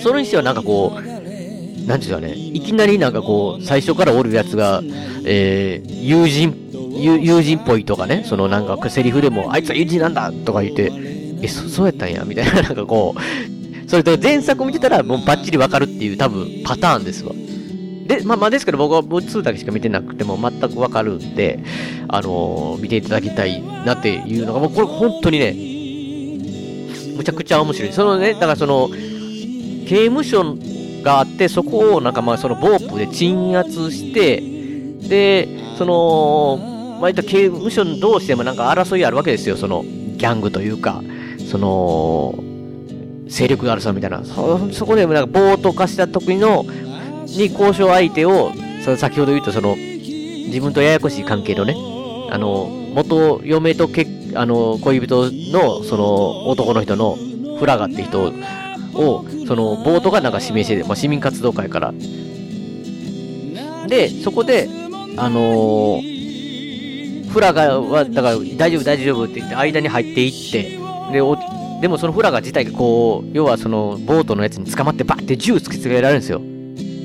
Speaker 2: それにしてはなんかこう、なんていうかね、いきなりなんかこう、最初からおるやつが、えー、友人、友人っぽいとかね、そのなんかセリフでも、あいつは友人なんだとか言って、え、そ、そうやったんやみたいな、[laughs] なんかこう、それと前作を見てたらもうバッチリわかるっていう多分パターンですわ。で、まあまあですけど僕は2だけしか見てなくても全くわかるんで、あのー、見ていただきたいなっていうのが、もうこれ本当にね、むちゃくちゃ面白い。そのね、だからその、刑務所があって、そこをなんかまあそのボープで鎮圧して、で、その、まあ、いった刑務所同士でもなんか争いあるわけですよ、その、ギャングというか、その、勢力があるさみたいな。そ、そこでもなんか暴徒化した時の、に交渉相手を、その先ほど言ったその、自分とややこしい関係のね、あの、元嫁とけあの、恋人の、その、男の人の、フラガって人を、その、ボートがなんか指名してて、まあ、市民活動会から。で、そこで、あのー、フラガは、だから、大丈夫、大丈夫って言って、間に入っていって、で、おでもそのフラガ自体がこう、要はその、ボートのやつに捕まってバッて銃突きつけられるんですよ。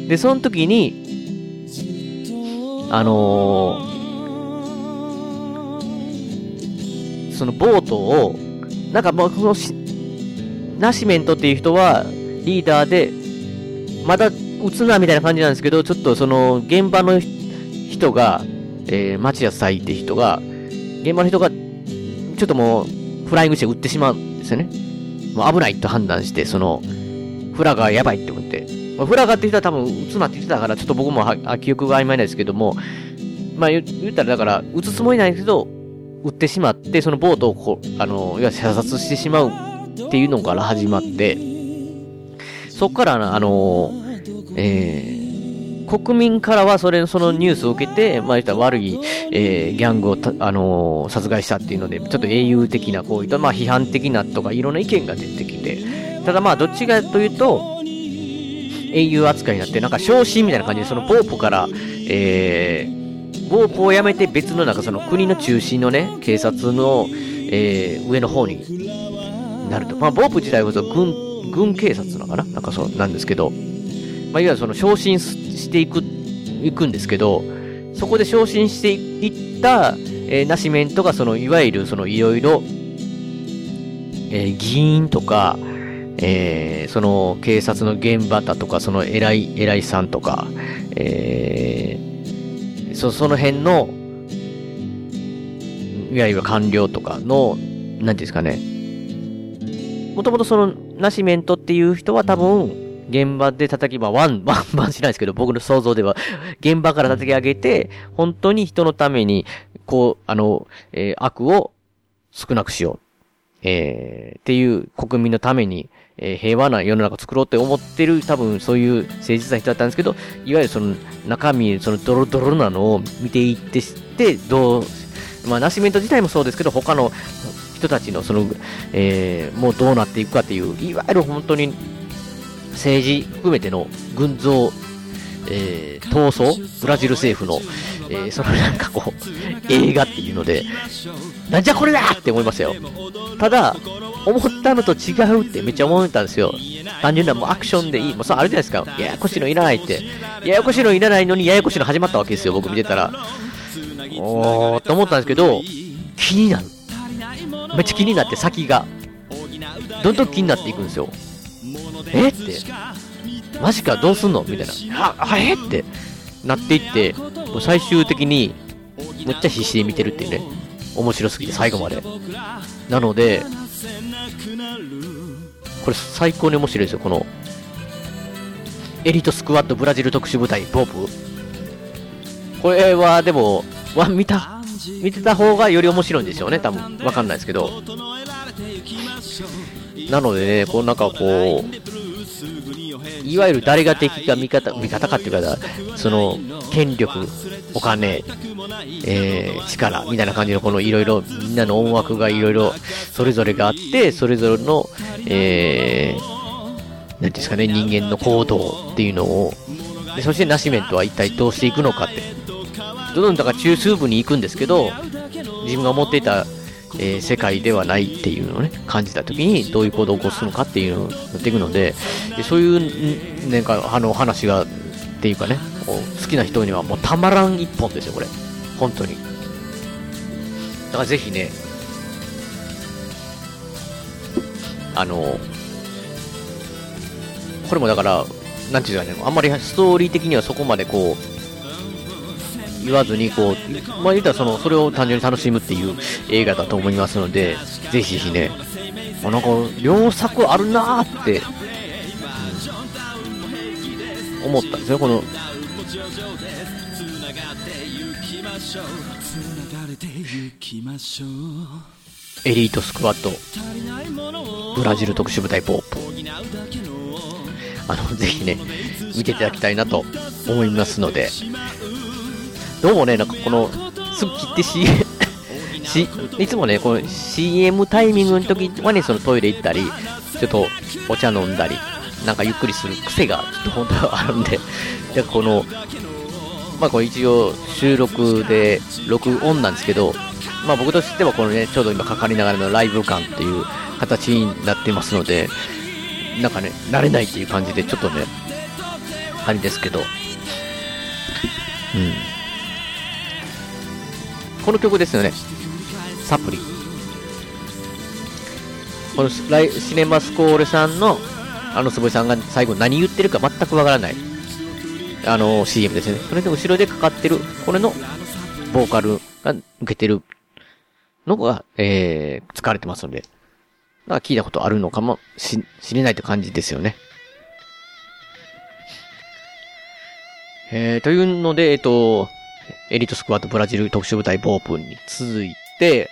Speaker 2: で、その時に、あのー、そのボートを、なんかもう、このナシメントっていう人は、リーダーで、まだ撃つなみたいな感じなんですけど、ちょっとその、現場の人が、えー、町屋祭って人が、現場の人が、ちょっともう、フライングして撃ってしまうんですよね。もう危ないと判断して、その、フラがやばいって思って。まあ、フラガーって人は多分撃つなって言ってたから、ちょっと僕もは記憶が曖昧なんですけども、まあ言ったらだから、撃つつもりないですけど、撃ってしまって、そのボートをこう、あの、いわゆる射殺してしまうっていうのから始まって、そこから、あの、えー、国民からはそれ、そのニュースを受けて、まあ、言った悪い、えー、ギャングをあのー、殺害したっていうので、ちょっと英雄的な行為と、まあ、批判的なとか、いろんな意見が出てきて、ただまあ、どっちかというと、英雄扱いになって、なんか昇進みたいな感じで、そのポープから、えー、ボープをやめて別のなんかその国の中心のね、警察の、えー、上の方になると。まあ、ボープ自体こそ軍、軍警察なのかな？なんかそうなんですけど、まあ、いわゆるその昇進していく、いくんですけど、そこで昇進していった、えー、ナシメントがその、いわゆるそのいろいろ、えー、議員とか、えー、その警察の現場だとか、その偉い、偉いさんとか、えー、そその辺の、いわゆる官僚とかの、なんていうんですかね。もともとその、ナシメントっていう人は多分、現場で叩き、まあ、ワン、ワンバンしないですけど、僕の想像では、現場から叩き上げて、本当に人のために、こう、あの、えー悪を少なくしよう。えーっていう国民のために、えー平和な世の中を作ろうって思ってる、多分そういう誠実な人だったんですけど、いわゆるその中身、そのドロドロなのを見ていってして、どう、まあ、ナシメント自体もそうですけど、他の人たちのその、えーもうどうなっていくかっていう、いわゆる本当に政治含めての群像、えー闘争ブラジル政府の、えーそのなんかこう、映画っていうので、なんじゃこれだって思いましたよ。ただ、思ったのと違うってめっちゃ思ったんですよ。単純なもうアクションでいい。もうそうあるじゃないですか。ややこしいのいらないって。ややこしいのいらないのにややこしいの始まったわけですよ。僕見てたら。おーって思ったんですけど、気になる。めっちゃ気になって先が。どんどん気になっていくんですよ。え？って。マジかどうすんの？みたいな。あ、え？ってなっていって、もう最終的に、めっちゃ必死で見てるっていうね。面白すぎて最後まで。なので、これ最高に面白いですよ、この、エリートスクワットブラジル特殊部隊、ボブ。これは、でも、見た、見てた方がより面白いんでしょうね、多分。わかんないですけど。なのでね、こうなんかこう、いわゆる誰が敵か味方、味方かっていうか、その、権力、お金、えー、力、みたいな感じのこのいろいろ、みんなの思惑がいろいろ、それぞれがあって、それぞれの、えー、なんですかね、人間の行動っていうのを、でそしてナシメントは一体どうしていくのかって。どんどんだから中枢部に行くんですけど、自分が持っていた、えー世界ではないっていうのをね、感じたときに、どういう行動を起こすのかっていうのをやっていくので、そういう、なんか、あの、話が、っていうかね、好きな人にはもうたまらん一本ですよ、これ。本当に。だからぜひね、あの、これもだから、なんていうんですかね、あんまりストーリー的にはそこまでこう、言わずに、こう、まあ言ったらその、それを単純に楽しむっていう映画だと思いますので、ぜひぜひね、あなんか、良作あるなーって、うん思ったんですよ、この、エリートスクワット、ブラジル特殊部隊ポープ。あの、ぜひね、見ていただきたいなと思いますので、どうもね、なんかこの、すぐ切って C、[laughs] し、いつもね、この CM タイミングの時はね、そのトイレ行ったり、ちょっとお茶飲んだり、なんかゆっくりする癖がちょっと本当はあるんで、で、この、まあこれ一応収録で録音なんですけど、まあ僕としてはこのね、ちょうど今かかりながらのライブ感っていう形になってますので、なんかね、慣れないっていう感じでちょっとね、あれですけど、うん。この曲ですよね。サプリ。このライシネマスコーレさんの、あの坪井さんが最後何言ってるか全くわからない。あの CM ですね。それで後ろでかかってる、これのボーカルが受けてるのが、えー、使われてますので、なんか聞いたことあるのかもし、しれないって感じですよね。えー、というので、えっと、エリートスクワットブラジル特殊部隊ボープンに続いて、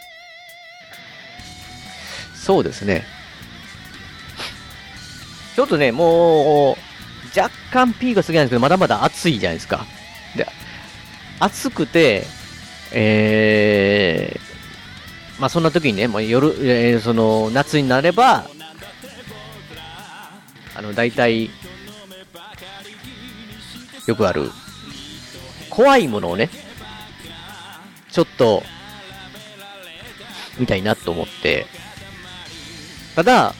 Speaker 2: そうですね。ちょっとね、もう、若干ピークが過ぎないんですけど、まだまだ暑いじゃないですか。で、暑くて、えー、まあそんな時にね、もう夜、えーその、夏になれば、あの、大体、よくある、怖いものをね、ちょっと、見たいなと思って、ただ、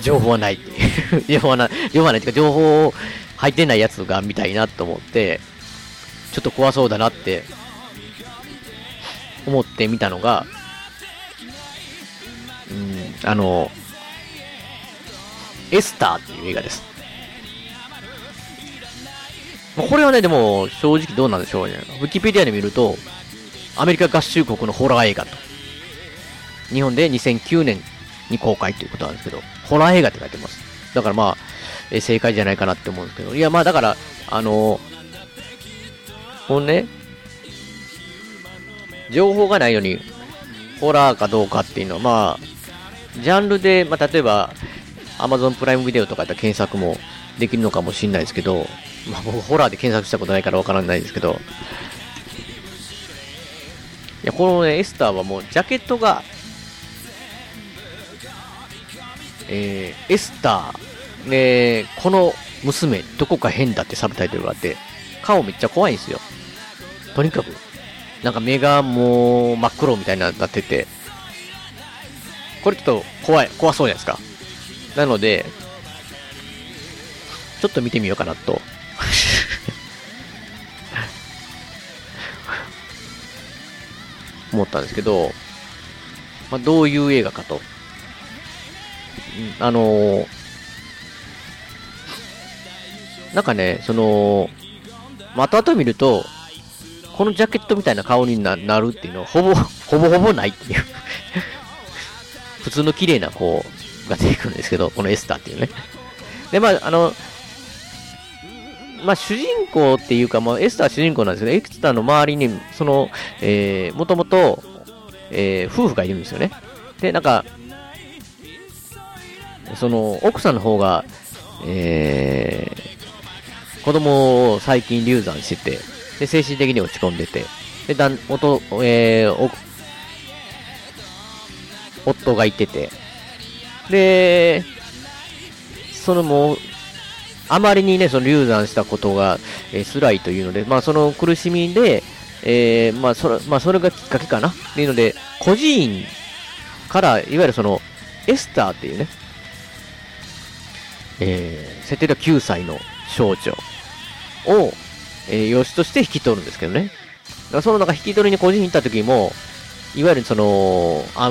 Speaker 2: 情報はないっていう。[laughs] 情報はない、情報はないっていうか、情報入ってないやつが見たいなと思って、ちょっと怖そうだなって、思って見たのが、うん、あの、エスターっていう映画です。これはね、でも、正直どうなんでしょうね。ウィキペディアで見ると、アメリカ合衆国のホラー映画と。日本で2009年に公開ということなんですけど、ホラー映画って書いてます。だからまあ、え正解じゃないかなって思うんですけど、いやまあだから、あのーこのね、情報がないように、ホラーかどうかっていうのは、まあ、ジャンルで、まあ例えば、Amazon プライムビデオとかやったら検索もできるのかもしれないですけど、まあ僕ホラーで検索したことないからわからないですけど、や、このね、エスターはもうジャケットが、えー、エスター、ね、この娘、どこか変だってサブタイトルがあって、顔めっちゃ怖いんですよ。とにかく。なんか目がもう真っ黒みたいになってて、これちょっと怖い、怖そうじゃないですか。なので、ちょっと見てみようかなと。[laughs] 思ったんですけど、まあ、どういう映画かと。あのーなんかね、その、まあ、後々見ると、このジャケットみたいな顔にななるっていうのは、ほぼ、[laughs] ほぼほぼないっていう。[laughs] 普通の綺麗な子が出てくるんですけど、このエスターっていうね。で、まあ、あの、まあ、主人公っていうか、まあ、エスター主人公なんですけど、エスターの周りに、その、えー、もともと、えー、夫婦がいるんですよね。で、なんか、その、奥さんの方が、えー、子供を最近流産してて、で、精神的に落ち込んでて、で、だん、おと、えー、夫がいてて、で、そのもう、あまりにね、その流産したことが、えー辛いというので、まあその苦しみで、えーまあそれ、まあそれがきっかけかなっていうので、孤児院から、いわゆるその、エスターっていうね、えー、設定が9歳の少女を、えー養子として引き取るんですけどね。だからそのなんか引き取りに孤児院行った時も、いわゆるその、あ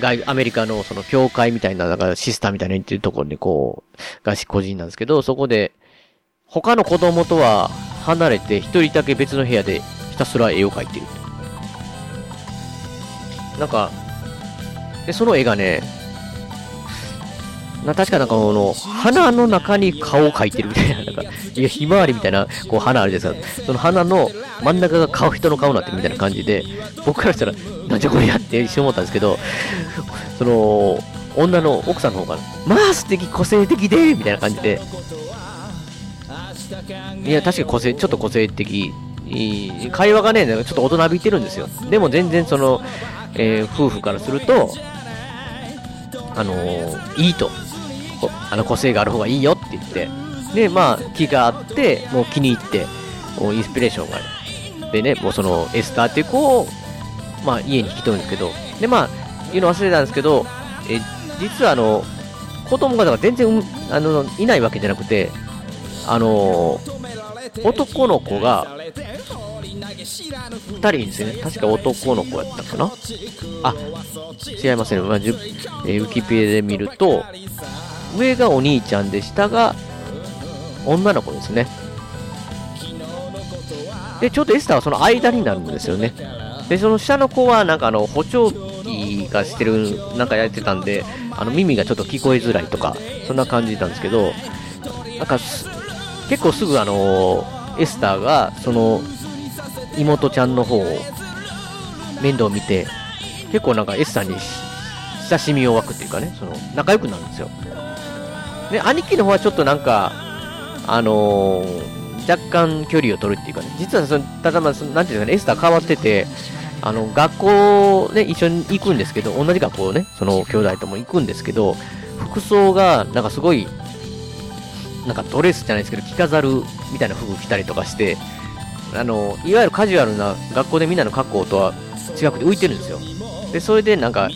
Speaker 2: 外アメリカのその教会みたいな、だからシスターみたいなっていうところにこう、が個人なんですけど、そこで、他の子供とは離れて一人だけ別の部屋でひたすら絵を描いてる。なんか、で、その絵がね、な確かなんかこの、花の中に顔を描いてるみたいな、なんか、いや、ひまわりみたいな、こう、花あるじゃないですか。その花の真ん中が顔、人の顔になってるみたいな感じで、[laughs] 僕からしたら、なんじゃこれやって一瞬思ったんですけど、その、女の奥さんの方が、まあ素敵、個性的で、みたいな感じで、いや、確かに個性、ちょっと個性的、会話がね、ちょっと大人びてるんですよ。でも全然その、えー夫婦からすると、あのーいいと。あの個性がある方がいいよって言って。で、まあ、気があって、もう気に入って、もうインスピレーションが。でね、もうそのエスターっていう子を、まあ家に引き取るんですけど、で、まあ、言うの忘れたんですけど、え、実はあの、子供がだから全然、あの、いないわけじゃなくて、あの男の子が、2人いるんですね。確か男の子やったかなあ、違いますね。まあ、じゅえーウキペディアで見ると、上がお兄ちゃんで、下が女の子ですね。で、ちょうどエスターはその間になるんですよね。で、その下の子は、なんかあの、補聴器がしてる、なんかやってたんで、あの、耳がちょっと聞こえづらいとか、そんな感じなんですけど、なんか、結構すぐあの、エスターが、その、妹ちゃんの方を面倒を見て、結構なんかエスターに親しみを湧くっていうかね、その、仲良くなるんですよ。で、兄貴の方はちょっとなんか、あのー若干距離を取るっていうかね、実はその、ただまあ、なんていうんですかね、エスター変わってて、あの、学校ね、一緒に行くんですけど、同じ学校ね、その兄弟とも行くんですけど、服装が、なんかすごい、なんかドレスじゃないですけど、着飾るみたいな服着たりとかして、あの、いわゆるカジュアルな学校でみんなの格好とは違くて浮いてるんですよ。で、それでなんか、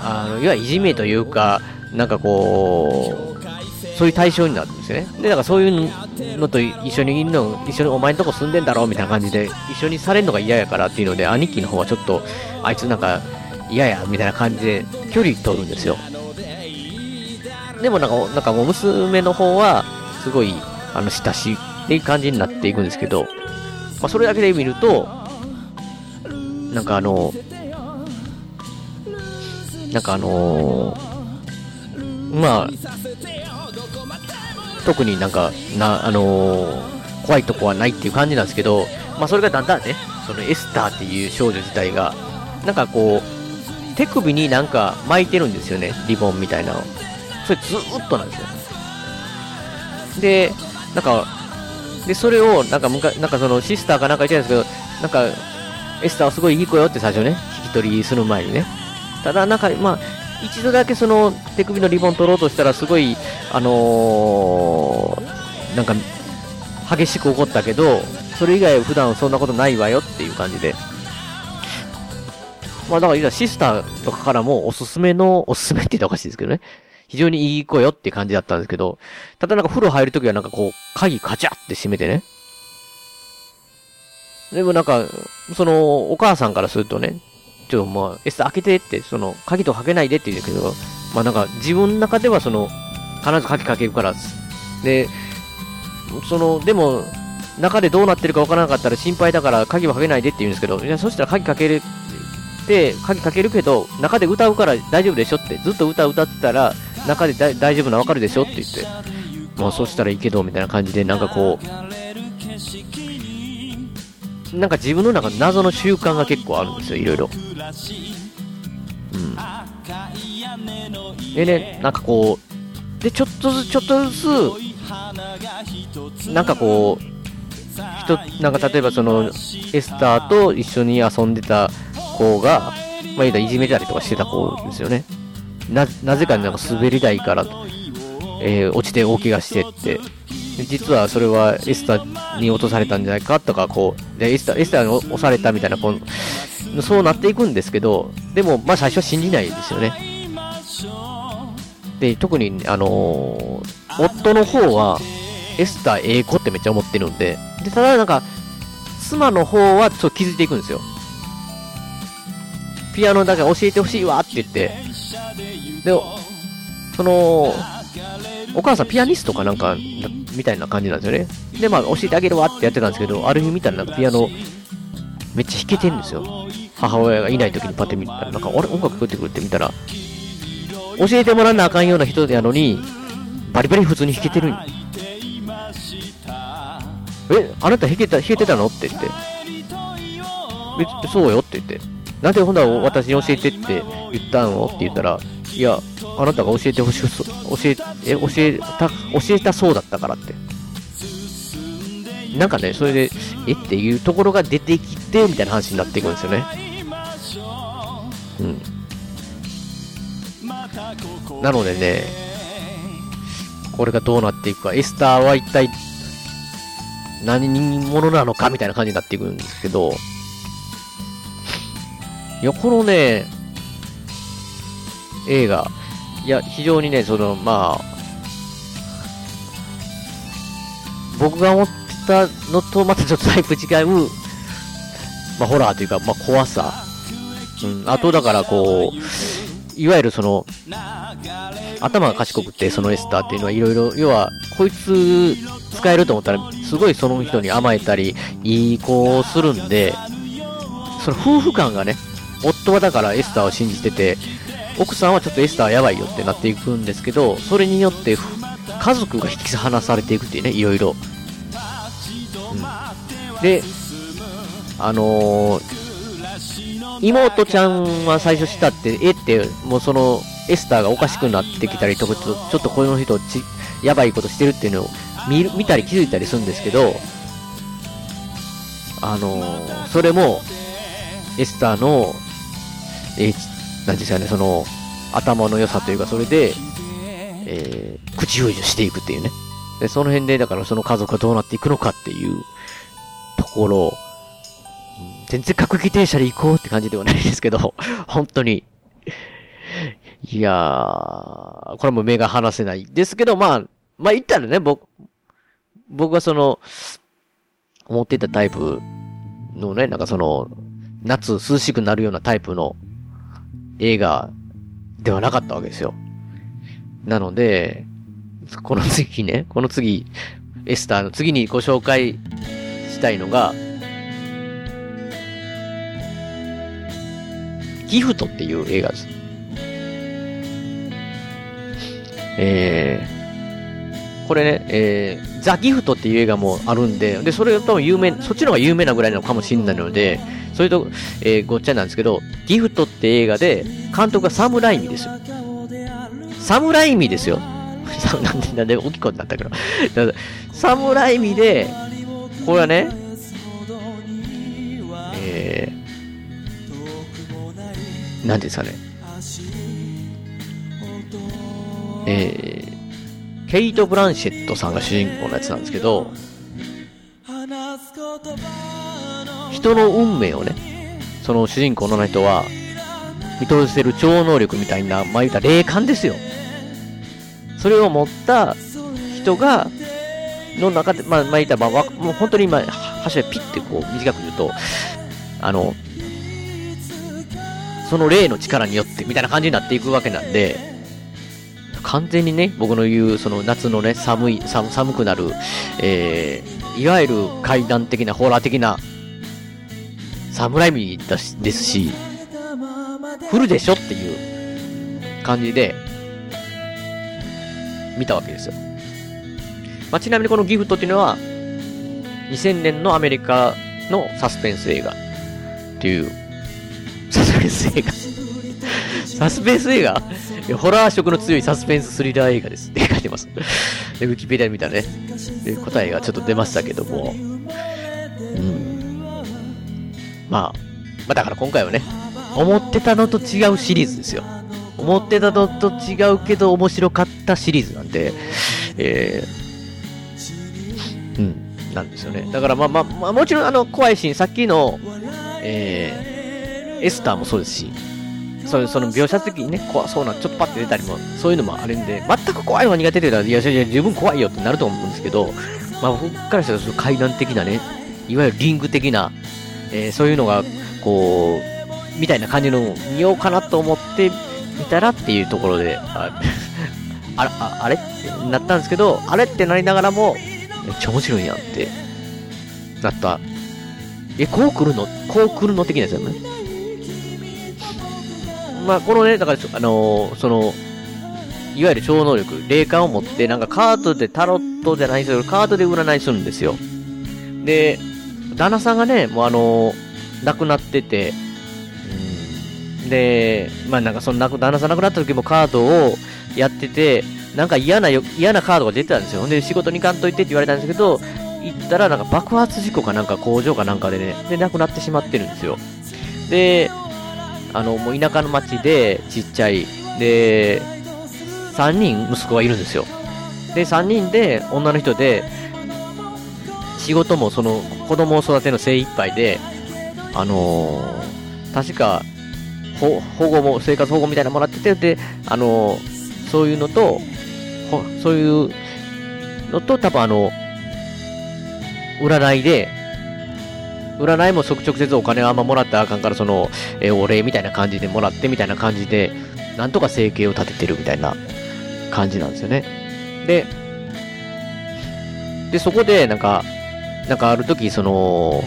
Speaker 2: あの、いわゆるいじめというか、なんかこう、そういう対象になるんですよね。で、だからそういうのと一緒にいるの、一緒にお前んとこ住んでんだろみたいな感じで、一緒にされるのが嫌やからっていうので、兄貴の方はちょっと、あいつなんか嫌や、みたいな感じで距離取るんですよ。でもなんか、なんかもう娘の方は、すごい、あの、親しいっていう感じになっていくんですけど、まあ、それだけで見ると、なんかあの、なんかあのー、まあ、特になんか、な、あのー、怖いとこはないっていう感じなんですけど、まあそれがだんだんね、そのエスターっていう少女自体が、なんかこう、手首になんか巻いてるんですよね、リボンみたいなの。それずーっとなんですよ。で、なんか、で、それを、なんか、むか、なんかその、シスターかなんか言ってたんですけど、なんか、エスターはすごいいい子よって最初ね、引き取りする前にね。ただ、なんか、まあ、一度だけその、手首のリボン取ろうとしたら、すごい、あのー、なんか、激しく怒ったけど、それ以外普段そんなことないわよっていう感じで。まあだから、シスターとかからもおすすめの、おすすめって言ったらおかしいですけどね。非常にいい子よって感じだったんですけど、ただなんか風呂入るときはなんかこう、鍵カチャって閉めてね。でもなんか、その、お母さんからするとね、ちょっとまあ、エス開けてって、その、鍵とかけないでって言うんだけど、まあなんか、自分の中ではその、必ず鍵かけるからで、その、でも、中でどうなってるかわからなかったら心配だから鍵はかけないでって言うんですけど、いや、そしたら鍵かけるって、鍵かけるけど、中で歌うから大丈夫でしょって、ずっと歌歌ってたら、中で大丈夫なわかるでしょって言って、まあそしたらいいけど、みたいな感じで、なんかこう、なんか自分の中謎の習慣が結構あるんですよ、いろいろ。うん。でね、なんかこう、で、ちょっとずつ、ちょっとずつ、なんかこう、人、なんか例えばその、エスターと一緒に遊んでた子が、まあ、いじめたりとかしてた子ですよね。な、なぜかなんか滑り台から、えー、落ちて大怪我してって、実はそれはエスターに落とされたんじゃないかとか、こう、でエスタエスターに押されたみたいな、こう、そうなっていくんですけど、でも、まあ最初は信じないですよね。で、特に、あのー、夫の方は、エスターええ子ってめっちゃ思ってるんで、で、ただなんか、妻の方はちょっと気づいていくんですよ。ピアノだけ教えてほしいわって言って、で、その、お母さんピアニストかなんか、みたいな感じなんですよね。で、まあ、教えてあげるわってやってたんですけど、ある日見たらなんかピアノ、めっちゃ弾けてるんですよ。母親がいない時にパッて見たら、なんか、あれ？音楽聴こえてくるって見たら、教えてもらわなあかんような人やのに、バリバリ普通に弾けてるんえ、あなた弾けた、弾けてたの？って言って。え、そうよって言って。なんでほんな私に教えてって言ったの？って言ったら、いや、あなたが教えてほしく、教え、え、教えた、教えたそうだったからって。なんかね、それで、え？っていうところが出てきて、みたいな話になっていくんですよね。うん。なのでね、これがどうなっていくか、エスターは一体何者なのかみたいな感じになっていくんですけど、いや、このね、映画、いや、非常にね、その、まあ、僕が思ってたのとまたちょっとタイプ違う、まあ、ホラーというか、まあ、怖さ。うん、あと、だから、こう、いわゆるその、頭が賢くて、そのエスターっていうのはいろいろ、要は、こいつ使えると思ったら、すごいその人に甘えたり、いい子をするんで、その夫婦感がね、夫はだからエスターを信じてて、奥さんはちょっとエスターやばいよってなっていくんですけど、それによって家族が引き離されていくっていうね、いろいろ。うん、で、あのー、妹ちゃんは最初したって、えって、もうその、エスターがおかしくなってきたりとか、ちょっとこの人ち、やばいことしてるっていうのを見見たり気づいたりするんですけど、あのー、それも、エスターのえー、なんですかね、その、頭の良さというか、それで、えー、口封じしていくっていうね。で、その辺で、だからその家族がどうなっていくのかっていうところ、全然各駅停車で行こうって感じではないですけど、[laughs] 本当に。いやー、これも目が離せないですけど、まあ、まあ言ったらね、僕、僕はその、思ってたタイプのね、なんかその、夏涼しくなるようなタイプの映画ではなかったわけですよ。なので、この次ね、この次、エスターの次にご紹介したいのが、ギフトっていう映画です。えー、これね、えー、ザ・ギフトっていう映画もあるんで、で、それと有名、そっちの方が有名なぐらいなのかもしれないので、それと、えー、ごっちゃなんですけど、ギフトって映画で、監督がサムライミですよ。サムライミですよ。[laughs] なんで、なんで大きいことになったけど。[laughs] サムライミで、これはね、えー、なんですかね。えー、ケイト・ブランシェットさんが主人公のやつなんですけど、人の運命をね、その主人公の人は、見通せる超能力みたいな、まあ言った霊感ですよ。それを持った人が、の中で、まあ、まあ言ったら、まあ、もう本当に今、箸でピッてこう短く言うと、あの、その霊の力によってみたいな感じになっていくわけなんで、完全にね、僕の言う、その夏のね、寒い、寒寒くなる、えー、いわゆる階段的な、ホラー的な、侍味だしですし、来るでしょっていう感じで、見たわけですよ。まあ、ちなみにこのギフトっていうのは、2000年のアメリカのサスペンス映画っていう、サスペンス映画サスペンス映画？ホラー色の強いサスペンススリラー映画ですって書いてます。で、ウィキペディア見たらね、答えがちょっと出ましたけども、まあ、まあだから今回はね、思ってたのと違うシリーズですよ。思ってたのと違うけど面白かったシリーズなんで、えー、うん、なんですよね。だからまあまあ、まあ、もちろんあの、怖いシーン、さっきの、えー、エスターもそうですし、そその描写的にね、怖そうな、ちょっとパッて出たりも、そういうのもあるんで、全く怖いのが苦手って言ったら、いや、いや、十分怖いよってなると思うんですけど、まあ僕からしたら階段的なね、いわゆるリング的な、えー、そういうのが、こう、みたいな感じの見ようかなと思って見たらっていうところで、あ [laughs] あああれ？ってなったんですけど、あれってなりながらも、めっちゃ面白いやんってなった。え、こう来るの？こう来るの的なやつだよね。まあ、このね、だから、あのー、その、いわゆる超能力、霊感を持って、なんかカードでタロットじゃないですけど、カードで占いするんですよ。で、旦那さんがね、もうあの、亡くなってて、うん、で、まあなんかその旦那さん亡くなった時もカードをやってて、なんか嫌なよ、嫌なカードが出てたんですよ。で、仕事に行かんといてって言われたんですけど、行ったらなんか爆発事故かなんか工場かなんかでね、で、亡くなってしまってるんですよ。で、あの、もう田舎の町で、ちっちゃい、で、3人息子がいるんですよ。で、3人で、女の人で、仕事もその、子供を育ての精一杯で、あのー、確か、保護も、生活保護みたいなのもらってて、で、あのー、そういうのと、そういうのと、多分あの、占いで、占いも直接お金はあんまもらったらあかんから、その、えー、お礼みたいな感じでもらってみたいな感じで、なんとか生計を立ててるみたいな感じなんですよね。で、で、そこで、なんか、なんかある時、その、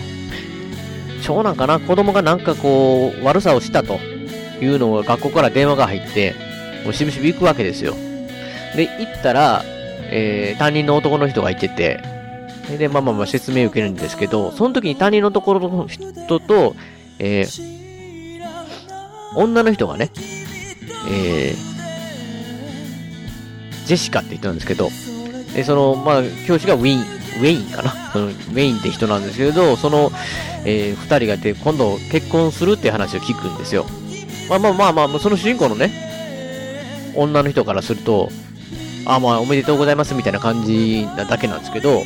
Speaker 2: 長男かな子供がなんかこう、悪さをしたというのが学校から電話が入って、もうしぶしぶ行くわけですよ。で、行ったら、えー、担任の男の人がいてて、で、まあまあまあ説明受けるんですけど、その時に他人のところの人と、えー、女の人がね、えー、ジェシカって言ったんですけど、で、その、まあ、教師がウィン、ウェインかなそのウェインって人なんですけど、その、えー、二人がいて、今度結婚するって話を聞くんですよ。まあまあまあまあ、その主人公のね、女の人からすると、あ、まあ、おめでとうございますみたいな感じなだけなんですけど、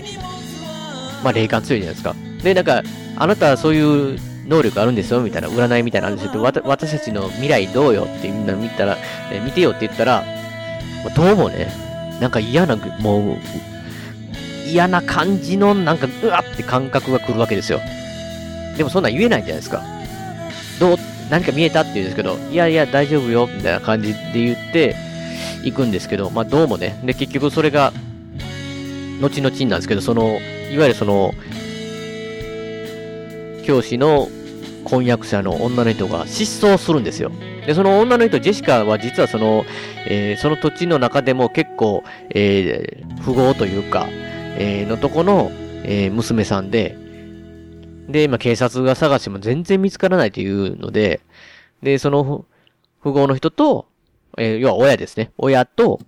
Speaker 2: まあ、霊感強いじゃないですか。で、なんか、あなたはそういう能力あるんですよ、みたいな、占いみたいなんですよ。私たちの未来どうよってみんな見たら、え見てよって言ったら、どうもね、なんか嫌な、もう、嫌な感じの、なんか、うわって感覚が来るわけですよ。でもそんなん言えないじゃないですか。どう、何か見えたって言うんですけど、いやいや、大丈夫よ、みたいな感じで言って、行くんですけど、まあどうもね、で、結局それが、後々なんですけど、その、いわゆるその、教師の婚約者の女の人が失踪するんですよ。で、その女の人、ジェシカは実はその、えー、その土地の中でも結構、えー、富豪というか、えー、のとこの、え、娘さんで、で、今警察が探しても全然見つからないというので、で、その富豪の人と、えー、要は親ですね。親と、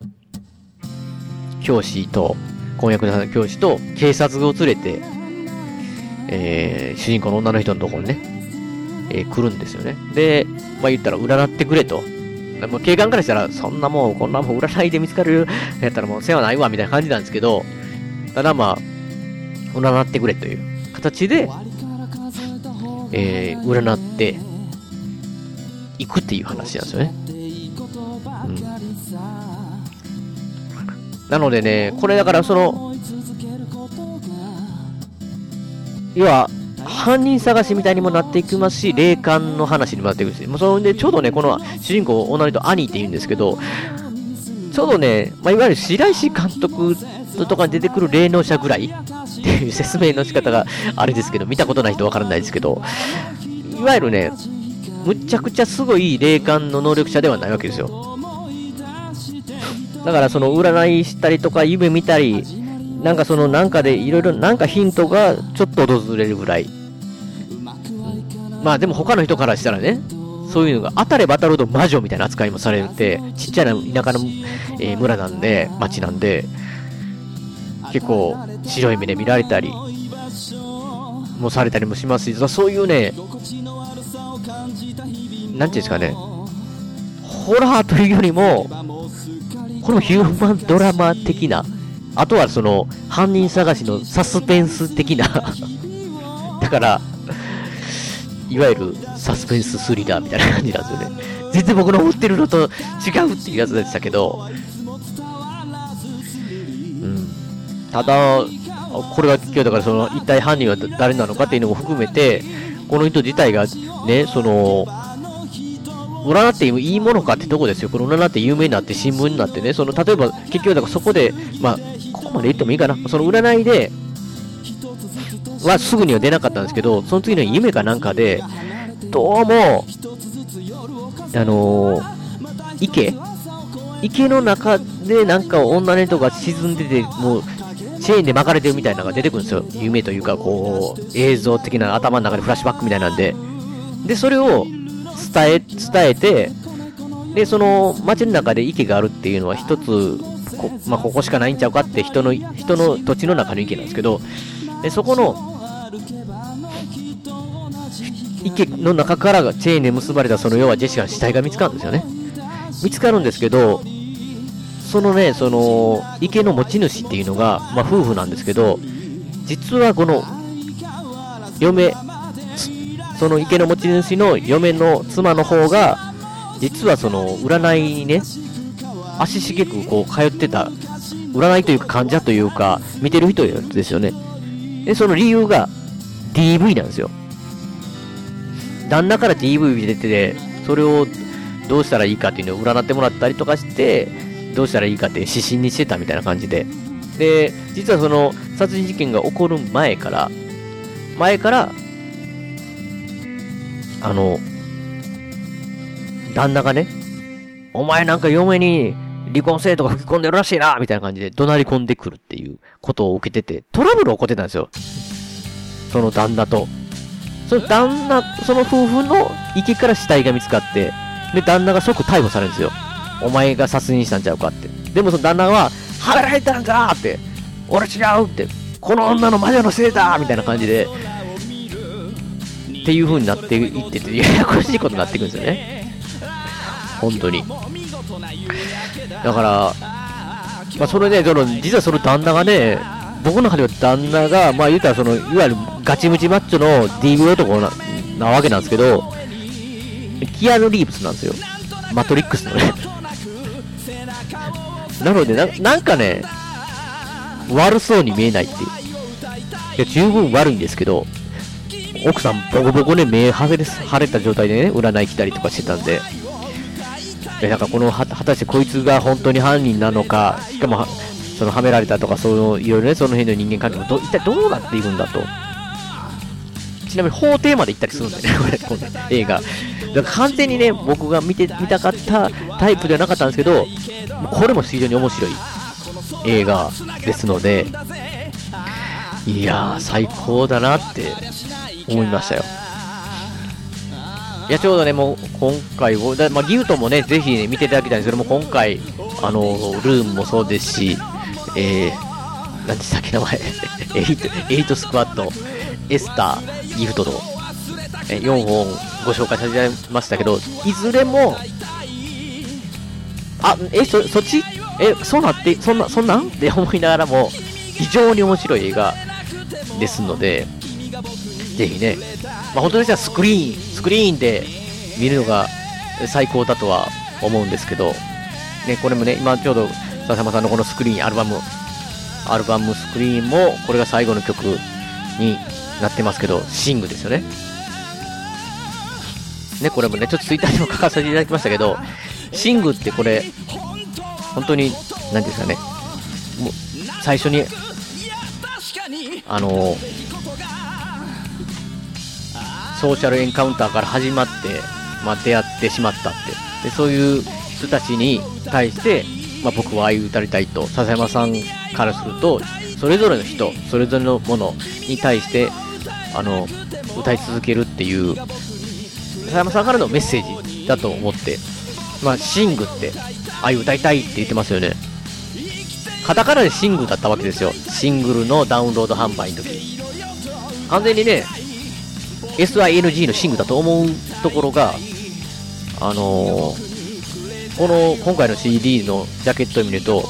Speaker 2: 教師と、婚約の教師と、警察を連れて、えー、主人公の女の人のところにね、えー、来るんですよね。で、まあ言ったら占ってくれと。もう警官からしたら、そんなもん、こんなもん占いで見つかるやったらもう世話ないわ、みたいな感じなんですけど、ただまあ、占ってくれという形で、えー、占っていくっていう話なんですよね。うん。なのでね、これだからその、要は、犯人探しみたいにもなっていきますし、霊感の話にもなっていくし、もうそれでちょうどね、この主人公、女の人、兄って言うんですけど、ちょうどね、まあ、いわゆる白石監督とかに出てくる霊能者ぐらい？っていう説明の仕方があれですけど、見たことない人わからないですけど、いわゆるね、むちゃくちゃすごい霊感の能力者ではないわけですよ。だからその占いしたりとか夢見たり、なんかそのなんかでいろいろなんかヒントがちょっと訪れるぐらい。まあでも他の人からしたらね、そういうのが当たれば当たるほど魔女みたいな扱いもされて、ちっちゃな田舎の、えー、村なんで、町なんで、結構白い目で見られたり、もされたりもしますし、そういうね、なんていうんですかね、ホラーというよりも、このヒューマンドラマ的な、あとはその、犯人探しのサスペンス的な [laughs] だから、いわゆるサスペンススリラーみたいな感じなんですよね。全然僕の思ってるのと違うっていうやつでしたけど、ただ、これは今日だからその、一体犯人は誰なのかっていうのも含めて、この人自体がね、その、占っていいものかってとこですよ。この占って有名になって新聞になってね、その、例えば結局だからそこで、まあ、ここまで言ってもいいかな。その占いで、はすぐには出なかったんですけど、その次の夢かなんかで、どうも、あの、池池の中でなんか女の人が沈んでて、もう、チェーンで巻かれてるみたいなのが出てくるんですよ。夢というか、こう、映像的な頭の中でフラッシュバックみたいなんで。で、それを伝え、伝えて、で、その街の中で池があるっていうのは一つ、こまあ、ここしかないんちゃうかって人の、人の土地の中の池なんですけど、でそこの、池の中からチェーンで結ばれたその要はジェシカの死体が見つかるんですよね。見つかるんですけど、そのね、その、池の持ち主っていうのが、まあ、夫婦なんですけど、実はこの、嫁、その池の持ち主の嫁の妻の方が、実はその、占いにね、足しげくこう、通ってた、占いというか患者というか、見てる人ですよね。で、その理由が、DV なんですよ。旦那から DV 出てて、それをどうしたらいいかっていうのを占ってもらったりとかして、どうしたらいいかって指針にしてたみたいな感じで。で、実はその殺人事件が起こる前から、前から、あの、旦那がね、お前なんか嫁に離婚せえとか吹き込んでるらしいなみたいな感じで怒鳴り込んでくるっていうことを受けてて、トラブル起こってたんですよ。その旦那と。その旦那、その夫婦の池から死体が見つかって、で、旦那が即逮捕されるんですよ。お前が殺人したんちゃうかって。でもその旦那は、はめられたんかって、俺違うって、この女の魔女のせいだみたいな感じで、っていう風になっていってて、ややこしいことになっていくんですよね。本当に。だから、まあ、それね、その、実はその旦那がね、僕の中では旦那が、まあ言うたらその、いわゆるガチムチマッチョの DV 男ななわけなんですけど、キアヌ・リーブスなんですよ。マトリックスのねなのでな、なんかね、悪そうに見えないっていう。いや、十分悪いんですけど、奥さんボコボコね、目腫れ腫れた状態でね、占い来たりとかしてたんで、え、なんかこの、果たしてこいつが本当に犯人なのか、しかも、そのはめられたとか、その、いろいろね、その辺の人間関係もど、一体どうなっていくんだと。ちなみに法廷まで行ったりするんだよね、[laughs] これ、この映画。だから完全にね、僕が見て、見たかったタイプではなかったんですけど、これも非常に面白い映画ですので、いやー、最高だなって思いましたよ。いや、ちょうどね、もう今回を、だまあ、ギフトもね、ぜひね、見ていただきたいんですけども、今回、あの、ルームもそうですし、えー、何でしたっけ、名前、[laughs] エイト、エリートスクワッド、エスター、ギフトと、4本ご紹介させていただきましたけど、いずれも、あ、え、そ、そっち？え、そうなって、そんな、そんなん？って思いながらも、非常に面白い映画ですので、ぜひね、まあ、本当にじゃスクリーン、スクリーンで見るのが最高だとは思うんですけど、ね、これもね、今ちょうど笹山さんのこのスクリーン、アルバム、アルバムスクリーンも、これが最後の曲になってますけど、シングですよね。ね、これもね、ちょっとツイッターにも書かせていただきましたけど、シングってこれ、本当に、何ですかね、もう、最初に、あのソーシャルエンカウンターから始まって、まあ、出会ってしまったって。で、そういう人たちに対して、まあ、僕はああいう歌いたいと、笹山さんからすると、それぞれの人、それぞれのものに対して、あの、歌い続けるっていう、笹山さんからのメッセージだと思って、まあ、シングって、ああいう歌いたいって言ってますよね。カタカナでシングだったわけですよ。シングルのダウンロード販売の時。完全にね、SING のシングだと思うところが、あのー、この今回の CD のジャケットを見ると、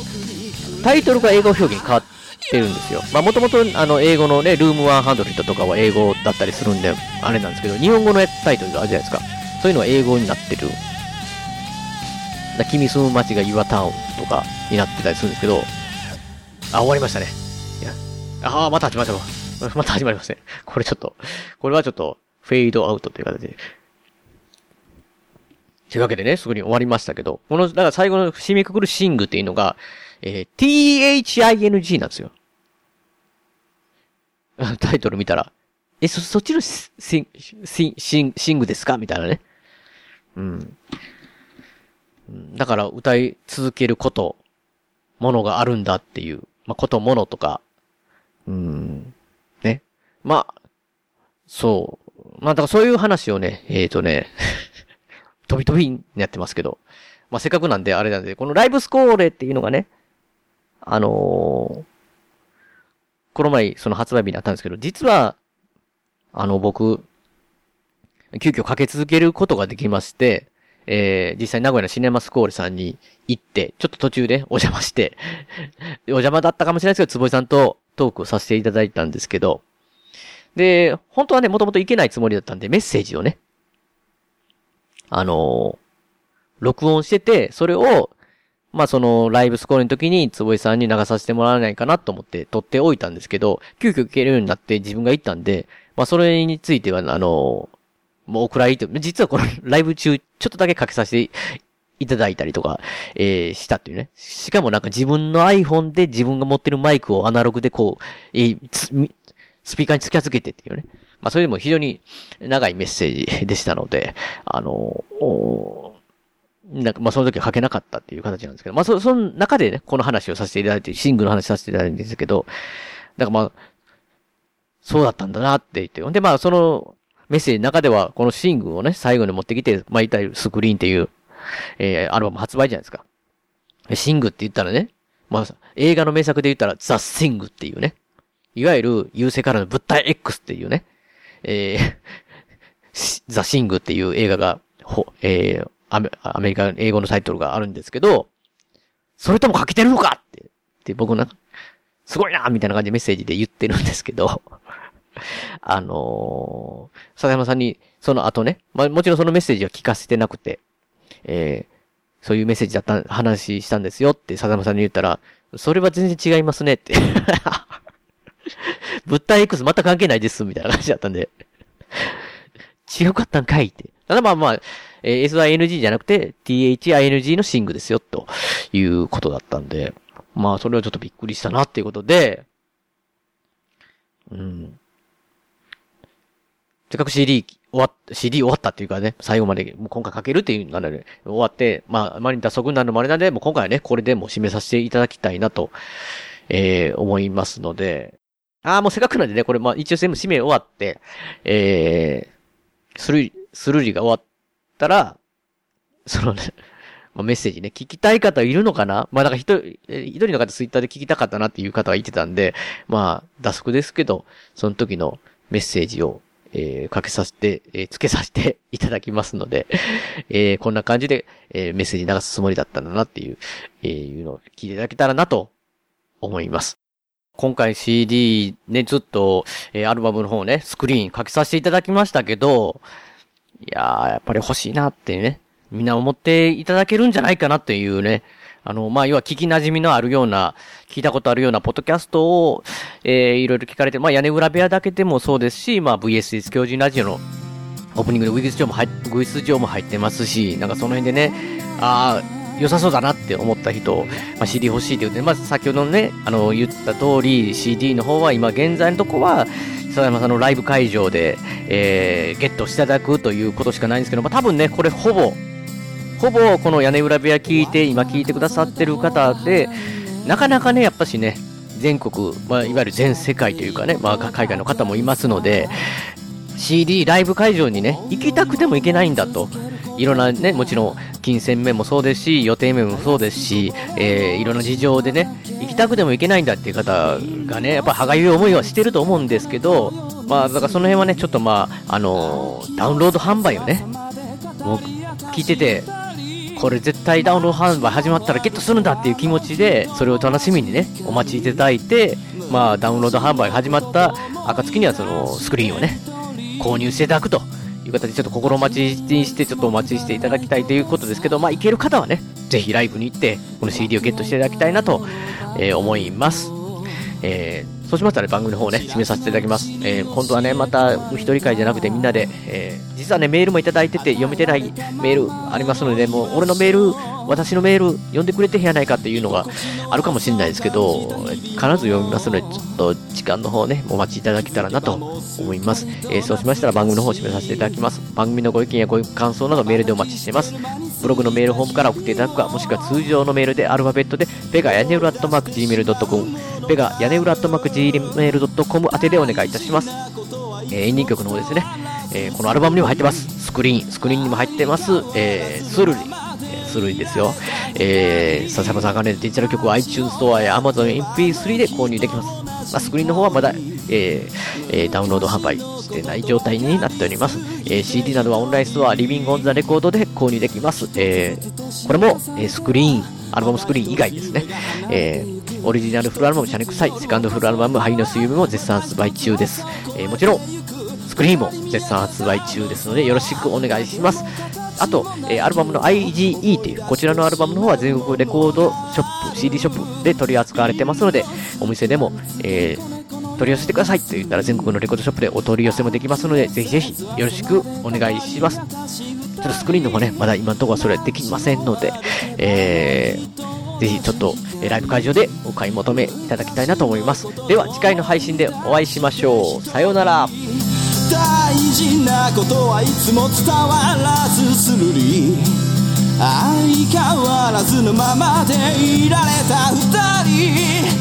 Speaker 2: タイトルが英語表現変わってるんですよ。まあもともとあの英語のね、ルーム100とかは英語だったりするんで、あれなんですけど、日本語のタイトルがあるじゃないですか。そういうのは英語になってる。だ君住む街が Your Town とかになってたりするんですけど、あ、終わりましたね。いや、ああ、また始まった。また始まりません。これちょっと、これはちょっと、フェードアウトという形で。というわけでね、すぐに終わりましたけど、この、だから最後の締めくくるシングっていうのが、えー、THING なんですよ。[laughs] タイトル見たら、え、そ、そっちのシン、シン、シン、シングですか？みたいなね。うん。だから歌い続けること、ものがあるんだっていう、まあ、こと、ものとか、うん、ね。まあ、そう。まあ、だからそういう話をね、えっ、ー、とね、[laughs] 飛び飛びにやってますけど、まあ、せっかくなんであれなんで、このライブスコーレっていうのがね、あのー、この前、その発売日になったんですけど、実は、あの、僕、急遽かけ続けることができまして、えー、実際名古屋のシネマスコーレさんに行って、ちょっと途中で [laughs] お邪魔して [laughs] お邪魔だったかもしれないですけど、坪井さんとトークをさせていただいたんですけど、で、本当はね、もともといけないつもりだったんで、メッセージをね、あのー、録音してて、それを、まあその、ライブスコールの時に、坪井さんに流させてもらわないかなと思って撮っておいたんですけど、急遽行けるようになって自分が行ったんで、まあそれについては、あの、もうお蔵入りと、実はこの [laughs] ライブ中、ちょっとだけかけさせていただいたりとか、えー、したっていうね。しかもなんか自分の iPhone で自分が持ってるマイクをアナログでこう、えー、スピーカーに付き預けてっていうね。まあ、それでも非常に長いメッセージでしたので、あの、なんか、まあ、その時は書けなかったっていう形なんですけど、まあ、そ、その中でね、この話をさせていただいて、シングルの話させていただいてるんですけど、だかまあ、そうだったんだなって言って、ほんでまあ、そのメッセージの中では、このシングルをね、最後に持ってきて、まあ、いたいスクリーンっていう、えー、アルバム発売じゃないですか。シングって言ったらね、まあ、映画の名作で言ったら、ザ・シングっていうね、いわゆる優勢からの物体 X っていうね、えー、[laughs] ザ・シングっていう映画が、ほ、えー、アメアメリカの英語のタイトルがあるんですけど、それとも書けてるのかって、って僕なんか、すごいなみたいな感じでメッセージで言ってるんですけど、[laughs] あのー、笹山さんに、その後ね、まあ、もちろんそのメッセージは聞かせてなくて、えー、そういうメッセージだった、話したんですよって笹山さんに言ったら、それは全然違いますねって。[laughs] 物体 X 全く関係ないです、みたいな感じだったんで。[laughs] 違うかったんかいって。ただまあまあ、えー、SING じゃなくて THING のシングですよ、ということだったんで、まあ、それはちょっとびっくりしたなっていうことで、うん。せっかく CD 終わった、CD 終わったっていうかね、最後まで、もう今回かけるっていうのがね、終わって、まあ、あまりに脱足になるのもあれなんで、もう今回はね、これでもう締めさせていただきたいなと、えー、思いますので、ああ、もうせっかくなんでね、これまあ一応全部締め終わって、えー、スルリ、スルリが終わったら、そのね、[laughs] まあ、メッセージね、聞きたい方いるのかな？まあ、なんか一人、一人の方ツイッターで聞きたかったなっていう方が言ってたんで、まあ、脱足ですけど、その時のメッセージを、えー、かけさせて、えー、つけさせて [laughs] いただきますので、えー、こんな感じで、えー、メッセージ流すつもりだったんだなっていう、えー、いうのを聞いていただけたらなと思います。今回 CD ね、ずっと、えー、アルバムの方ね、スクリーン書きさせていただきましたけど、いやー、やっぱり欲しいなってね、みんな思っていただけるんじゃないかなっていうね、あの、まあ、要は聞き馴染みのあるような、聞いたことあるようなポッドキャストを、えー、いろいろ聞かれて、まあ、屋根裏部屋だけでもそうですし、まあ、VSS 教授ラジオのオープニングでウィグス上も入、ウィス上も入ってますし、なんかその辺でね、ああ、良さそうだなって思った人、まあ、CD 欲しいって言って、まず先ほどね、あの、言った通り、CD の方は今現在のとこは、佐山さんのライブ会場で、えー、ゲットしていただくということしかないんですけど、まあ、多分ね、これほぼ、ほぼこの屋根裏部屋聞いて、今聞いてくださってる方で、なかなかね、やっぱしね、全国、まあ、いわゆる全世界というかね、まあ、海外の方もいますので、CD ライブ会場にね、行きたくても行けないんだと。いろんなね、もちろん、金銭面もそうですし、予定面もそうですし、えー、いろんな事情でね、行きたくても行けないんだっていう方がね、やっぱ歯がゆい思いはしてると思うんですけど、まあ、だからその辺はね、ちょっとまあ、あのー、ダウンロード販売をね、もう、聞いてて、これ絶対ダウンロード販売始まったらゲットするんだっていう気持ちで、それを楽しみにね、お待ちいただいて、まあ、ダウンロード販売始まった暁にはそのスクリーンをね、購入していただくという形でちょっと心待ちにしてちょっとお待ちしていただきたいということですけど、まあ、行ける方はね、ぜひライブに行って、この CD をゲットしていただきたいなと、えー、思います。えーそうしましたら、ね、番組の方ね、締めさせていただきます。えー、今度はね、また、一人会じゃなくてみんなで、えー、実はね、メールもいただいてて、読めてないメールありますので、もう、俺のメール、私のメール、読んでくれてへんやないかっていうのがあるかもしれないですけど、必ず読みますので、ちょっと時間の方ね、お待ちいただけたらなと思います。えー、そうしましたら番組の方を締めさせていただきます。番組のご意見やご感想などメールでお待ちしています。ブログのメールホームから送っていただくか、もしくは通常のメールでアルファベットで、ペガヤネウラットマーク Gmail.com、ペガ屋根裏アットマーク Gmail.com 宛てでお願いいたします。えー、エンディング曲の方ですね、えー、このアルバムにも入ってます。スクリーン、スクリーンにも入ってます。えー、スルリ、えー、スルリですよ。えー、笹山さんがね、デジタル曲は iTunes ストアや Amazon MP3 で購入できます。まあ、スクリーンの方はまだ、えーえー、ダウンロード販売してない状態になっております。えー、CD などはオンラインストア、リビングオンザレコードで購入できます。えー、これも、えー、スクリーン、アルバムスクリーン以外ですね。えーオリジナルフルアルバム、シャネクサイ、セカンドフルアルバム、ハイの水曜日も絶賛発売中です。えー、もちろん、スクリーンも絶賛発売中ですので、よろしくお願いします。あと、えー、アルバムの IGE という、こちらのアルバムの方は全国レコードショップ、CD ショップで取り扱われてますので、お店でも、えー、取り寄せてくださいと言ったら全国のレコードショップでお取り寄せもできますので、ぜひぜひよろしくお願いします。ちょっとスクリーンの方ね、まだ今のところはそれはできませんので、えー、ぜひちょっと、ライブ会場でお買い求めいただきたいなと思います。では、次回の配信でお会いしましょう。さようなら。
Speaker 1: 大事なことはいつも伝わらずするり相変わらずのままでいられた二人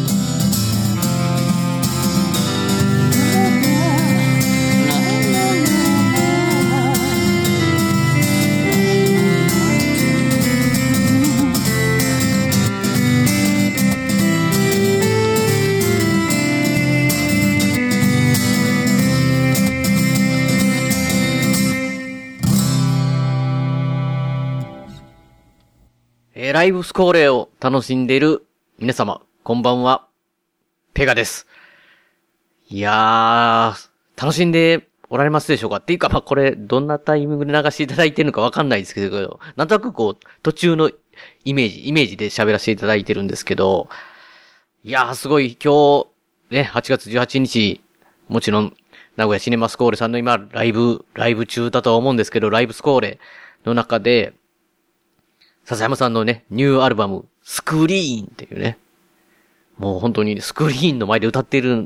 Speaker 2: ライブスコーレを楽しんでいる皆様、こんばんは。ペガです。いやー、楽しんでおられますでしょうか？っていうか、まあ、これ、どんなタイミングで流していただいてるのかわかんないですけど、なんとなくこう、途中のイメージ、イメージで喋らせていただいてるんですけど、いやー、すごい、今日、ね、8月18日、もちろん、名古屋シネマスコーレさんの今、ライブ、ライブ中だとは思うんですけど、ライブスコーレの中で、笹山さんのね、ニューアルバム、スクリーンっていうね、もう本当にスクリーンの前で歌ってる、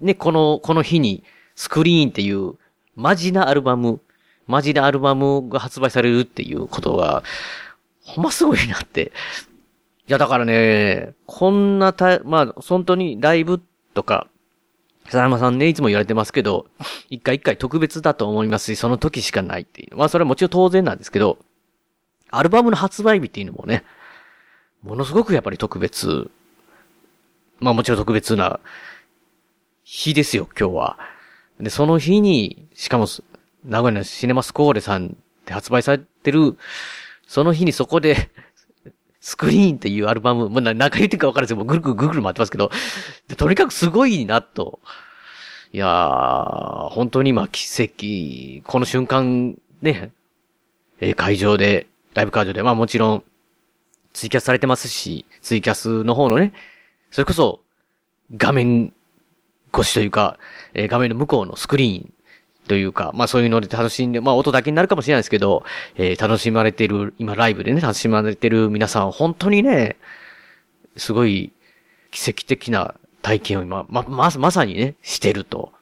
Speaker 2: ね、この、この日に、スクリーンっていう、マジなアルバム、マジなアルバムが発売されるっていうことが、ほんますごいなって。いや、だからね、こんなた、まあ、本当にライブとか、佐山さんね、いつも言われてますけど、一回一回特別だと思いますし、その時しかないっていう。まあ、それはもちろん当然なんですけど、アルバムの発売日っていうのもね、ものすごくやっぱり特別。まあもちろん特別な日ですよ、今日は。で、その日に、しかも、名古屋のシネマスコーレさんで発売されてる、その日にそこで、スクリーンっていうアルバム、まあ、何回言ってるか分からず、もうぐるぐるぐるぐる回ってますけど、とにかくすごいなと。いやー、本当に今奇跡、この瞬間、ね、会場で、ライブ会場で、まあもちろん、ツイキャスされてますし、ツイキャスの方のね、それこそ、画面越しというか、えー、画面の向こうのスクリーンというか、まあそういうので楽しんで、まあ音だけになるかもしれないですけど、えー、楽しまれてる、今ライブでね、楽しまれてる皆さん、本当にね、すごい奇跡的な体験を今、ま、ま、まさにね、してると、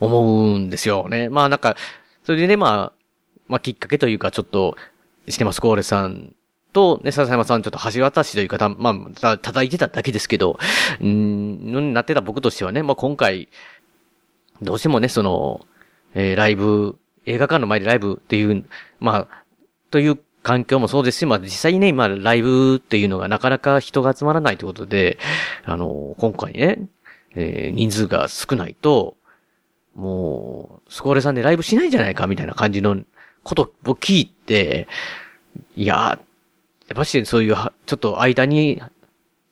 Speaker 2: 思うんですよね。まあなんか、それでね、まあ、まあきっかけというか、ちょっと、してます。コーレさんと、ね、笹山さんちょっと橋渡しというか、まあ、た、叩いてただけですけど、うん、のになってた僕としてはね、まあ今回、どうしてもね、その、えー、ライブ、映画館の前でライブっていう、まあ、という環境もそうですし、まあ実際にね、今ライブっていうのがなかなか人が集まらないということで、あの、今回ね、えー、人数が少ないと、もう、スコーレさんでライブしないんじゃないかみたいな感じのことを聞いて、いや、やっぱしそういう、ちょっと間に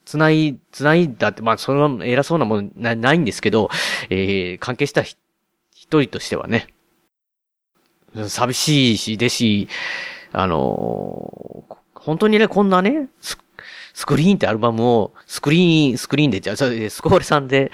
Speaker 2: つない、つないだって、まあ、その偉そうなものなないんですけど、えー、関係した一人としてはね、寂しいし、ですし、あのー、本当にね、こんなね、ススクリーンってアルバムを、スクリーン、スクリーンで、じゃあ、スコーレさんで、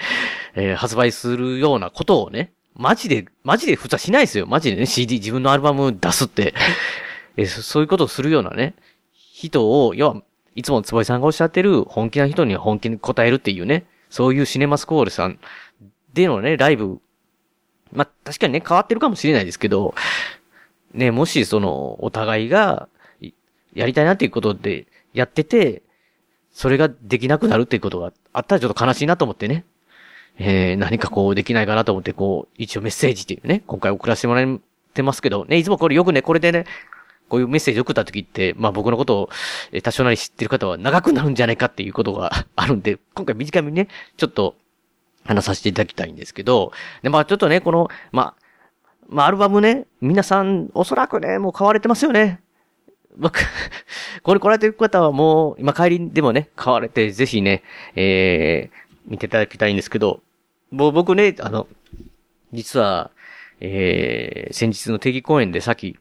Speaker 2: えー、発売するようなことをね、マジで、マジで普通はしないですよ。マジでね、CD、自分のアルバム出すって、[laughs] えー、そういうことをするようなね、人を、要は、いつも坪井さんがおっしゃってる本気な人には本気に答えるっていうね、そういうシネマスコールさんでのね、ライブ、まあ、確かにね、変わってるかもしれないですけど、ね、もしその、お互いが、やりたいなっていうことでやってて、それができなくなるっていうことがあったらちょっと悲しいなと思ってね。えー、何かこうできないかなと思って、こう、一応メッセージっていうね、今回送らせてもらってますけど、ね、いつもこれよくね、これでね、こういうメッセージ送った時って、まあ僕のことを、え多少なり知ってる方は長くなるんじゃないかっていうことが [laughs] あるんで、今回短めにね、ちょっと話させていただきたいんですけど、で、まあちょっとね、この、まあ、まあアルバムね、皆さんおそらくね、もう買われてますよね。僕、[laughs] これ来られてる方はもう、今帰りでもね、買われて、ぜひね、えー、見ていただきたいんですけど、もう僕ね、あの、実は、えー、先日の定期公演でさっき、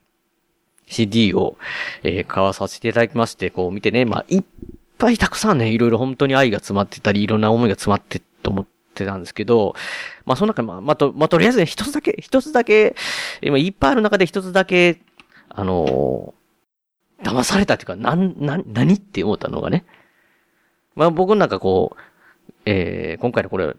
Speaker 2: CD を、えー、買わさせていただきまして、こう見てね、まあ、いっぱいたくさんね、いろいろ本当に愛が詰まってたり、いろんな思いが詰まってと思ってたんですけど、まあ、その中、まあ、まあ、と、まあ、とりあえずね、一つだけ、一つだけ、今いっぱいある中で一つだけ、あのー、騙されたっていうか、なん、な、何って思ったのがね。まあ、僕なんかこう、えー、今回のこれ、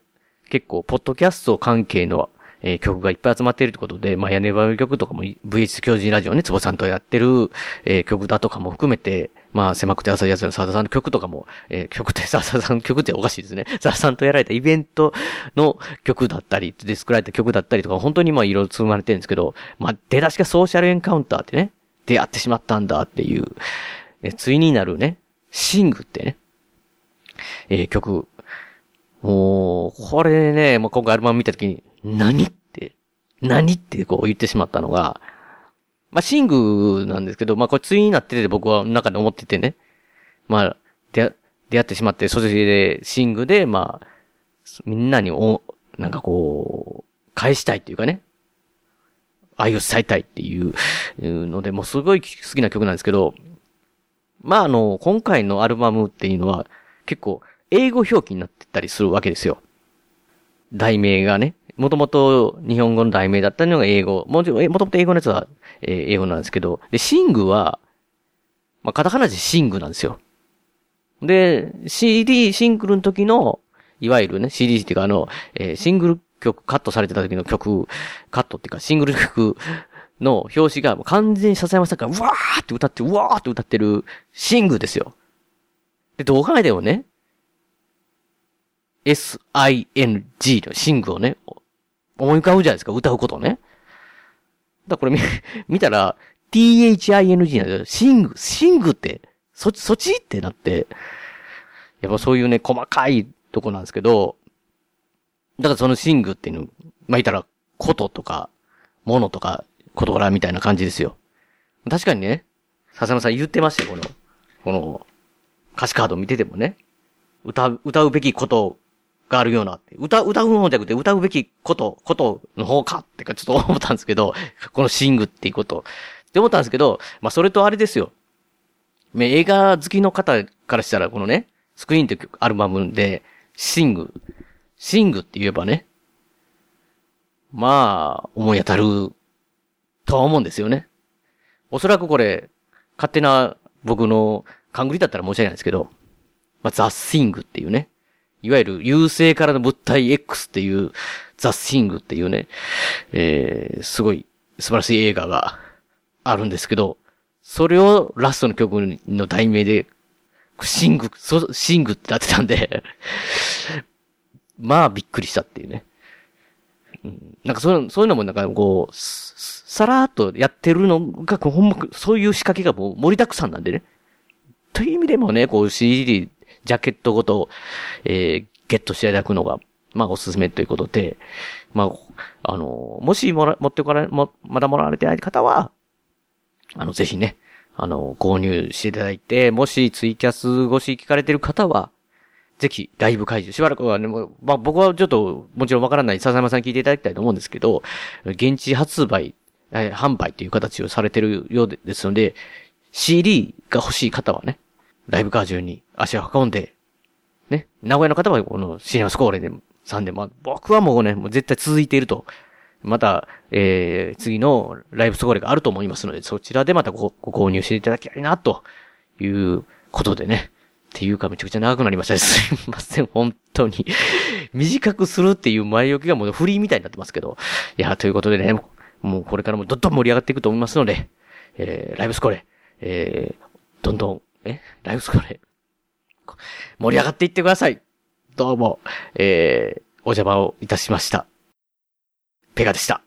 Speaker 2: 結構、ポッドキャスト関係のえー、曲がいっぱい集まっているということで、まあ、屋根バ曲とかも VH 教授ラジオね、つぼさんとやってる、えー、曲だとかも含めて、まあ、狭くて浅いやつの沢田さんの曲とかも、えー、曲って [laughs] 沢田さんの曲っておかしいですね。沢田さんとやられたイベントの曲だったり、で作られた曲だったりとか、本当にまあ、いろいろ積まれてるんですけど、まあ、出だしがソーシャルエンカウンターってね、出会ってしまったんだっていう、え、ついになるね、シングってね、えー、曲。もう、これね、もう今回アルバム見たときに、何って、何ってこう言ってしまったのが、まあ、シングなんですけど、まあ、これ対になってて僕は中で思っててね。まあ、出、出会ってしまって、それで、シングで、まあ、みんなにお、なんかこう、返したいっていうかね。愛を伝えたいっていうので、もうすごい好きな曲なんですけど、まあ、あの、今回のアルバムっていうのは、結構、英語表記になってたりするわけですよ。題名がね、もともと日本語の題名だったのが英語。もちろん、もともと英語のやつは、え英語なんですけど、で、シングは、まあ、カタカナでシングなんですよ。で、CD、シングルの時の、いわゆるね、CD っていうかあの、えーシングル曲カットされてた時の曲、カットっていうかシングル曲の表紙が完全に笹山さんがうわーって歌って、うわーって歌ってるシングですよ。で、どう考えてもね、S-I-N-G のシングをね、思い浮かぶじゃないですか、歌うことね。だからこれ見、[laughs] 見たら、t-h-i-n-g なんですよ。シング、シングって、そ、そっちってなって、やっぱそういうね、細かいとこなんですけど、だからそのシングっていうの、まあ、言ったら、こととか、ものとか、事柄みたいな感じですよ。確かにね、笹山さん言ってましたよ、この、この、歌詞カード見ててもね、歌う、歌うべきことがあるようなって。歌、歌う方じゃなくて、歌うべきこと、ことの方かってか、ちょっと思ったんですけど、[laughs] このシングっていうこと。って思ったんですけど、まあ、それとあれですよ。まあ映画好きの方からしたら、このね、スクリーンってアルバムで、シング、シングって言えばね、まあ、思い当たる、とは思うんですよね。おそらくこれ、勝手な僕の勘繰りだったら申し訳ないですけど、まあ、ザ・シングっていうね、いわゆる優勢からの物体 X っていう、ザ・シングっていうね、えー、すごい素晴らしい映画があるんですけど、それをラストの曲の題名で、シング、そシングってなってたんで、[laughs] まあびっくりしたっていうね。なんかそういうそういうのもなんかこう、さらーっとやってるのが、ほんま、そういう仕掛けがもう盛りだくさんなんでね。という意味でもね、こう CD、ジャケットごと、えー、ゲットしていただくのが、まあおすすめということで、まあ、あの、もしもら、持ってこられ、も、まだもらわれてない方は、あの、ぜひね、あの、購入していただいて、もしツイキャス越し聞かれてる方は、ぜひ、ライブ会場、しばらくはね、まあ、僕はちょっと、もちろんわからない、笹山さん聞いていただきたいと思うんですけど、現地発売、えー販売という形をされてるようでですので、CD が欲しい方はね、ライブ会場に足を運んで、ね、名古屋の方はこのシネマスコーレで、さんで、まあ、僕はもうね、もう絶対続いていると。また、えー、次のライブスコーレがあると思いますので、そちらでまたごご購入していただきたいな、ということでね。っていうかめちゃくちゃ長くなりましたね。[laughs] すいません、本当に。短くするっていう前置きがもうフリーみたいになってますけど。いや、ということでね、もうこれからもどんどん盛り上がっていくと思いますので、えー、ライブスコーレ、えー、どんどん、えライブスコーレ、盛り上がっていってください。どうも、えー、お邪魔をいたしました。ペガでした。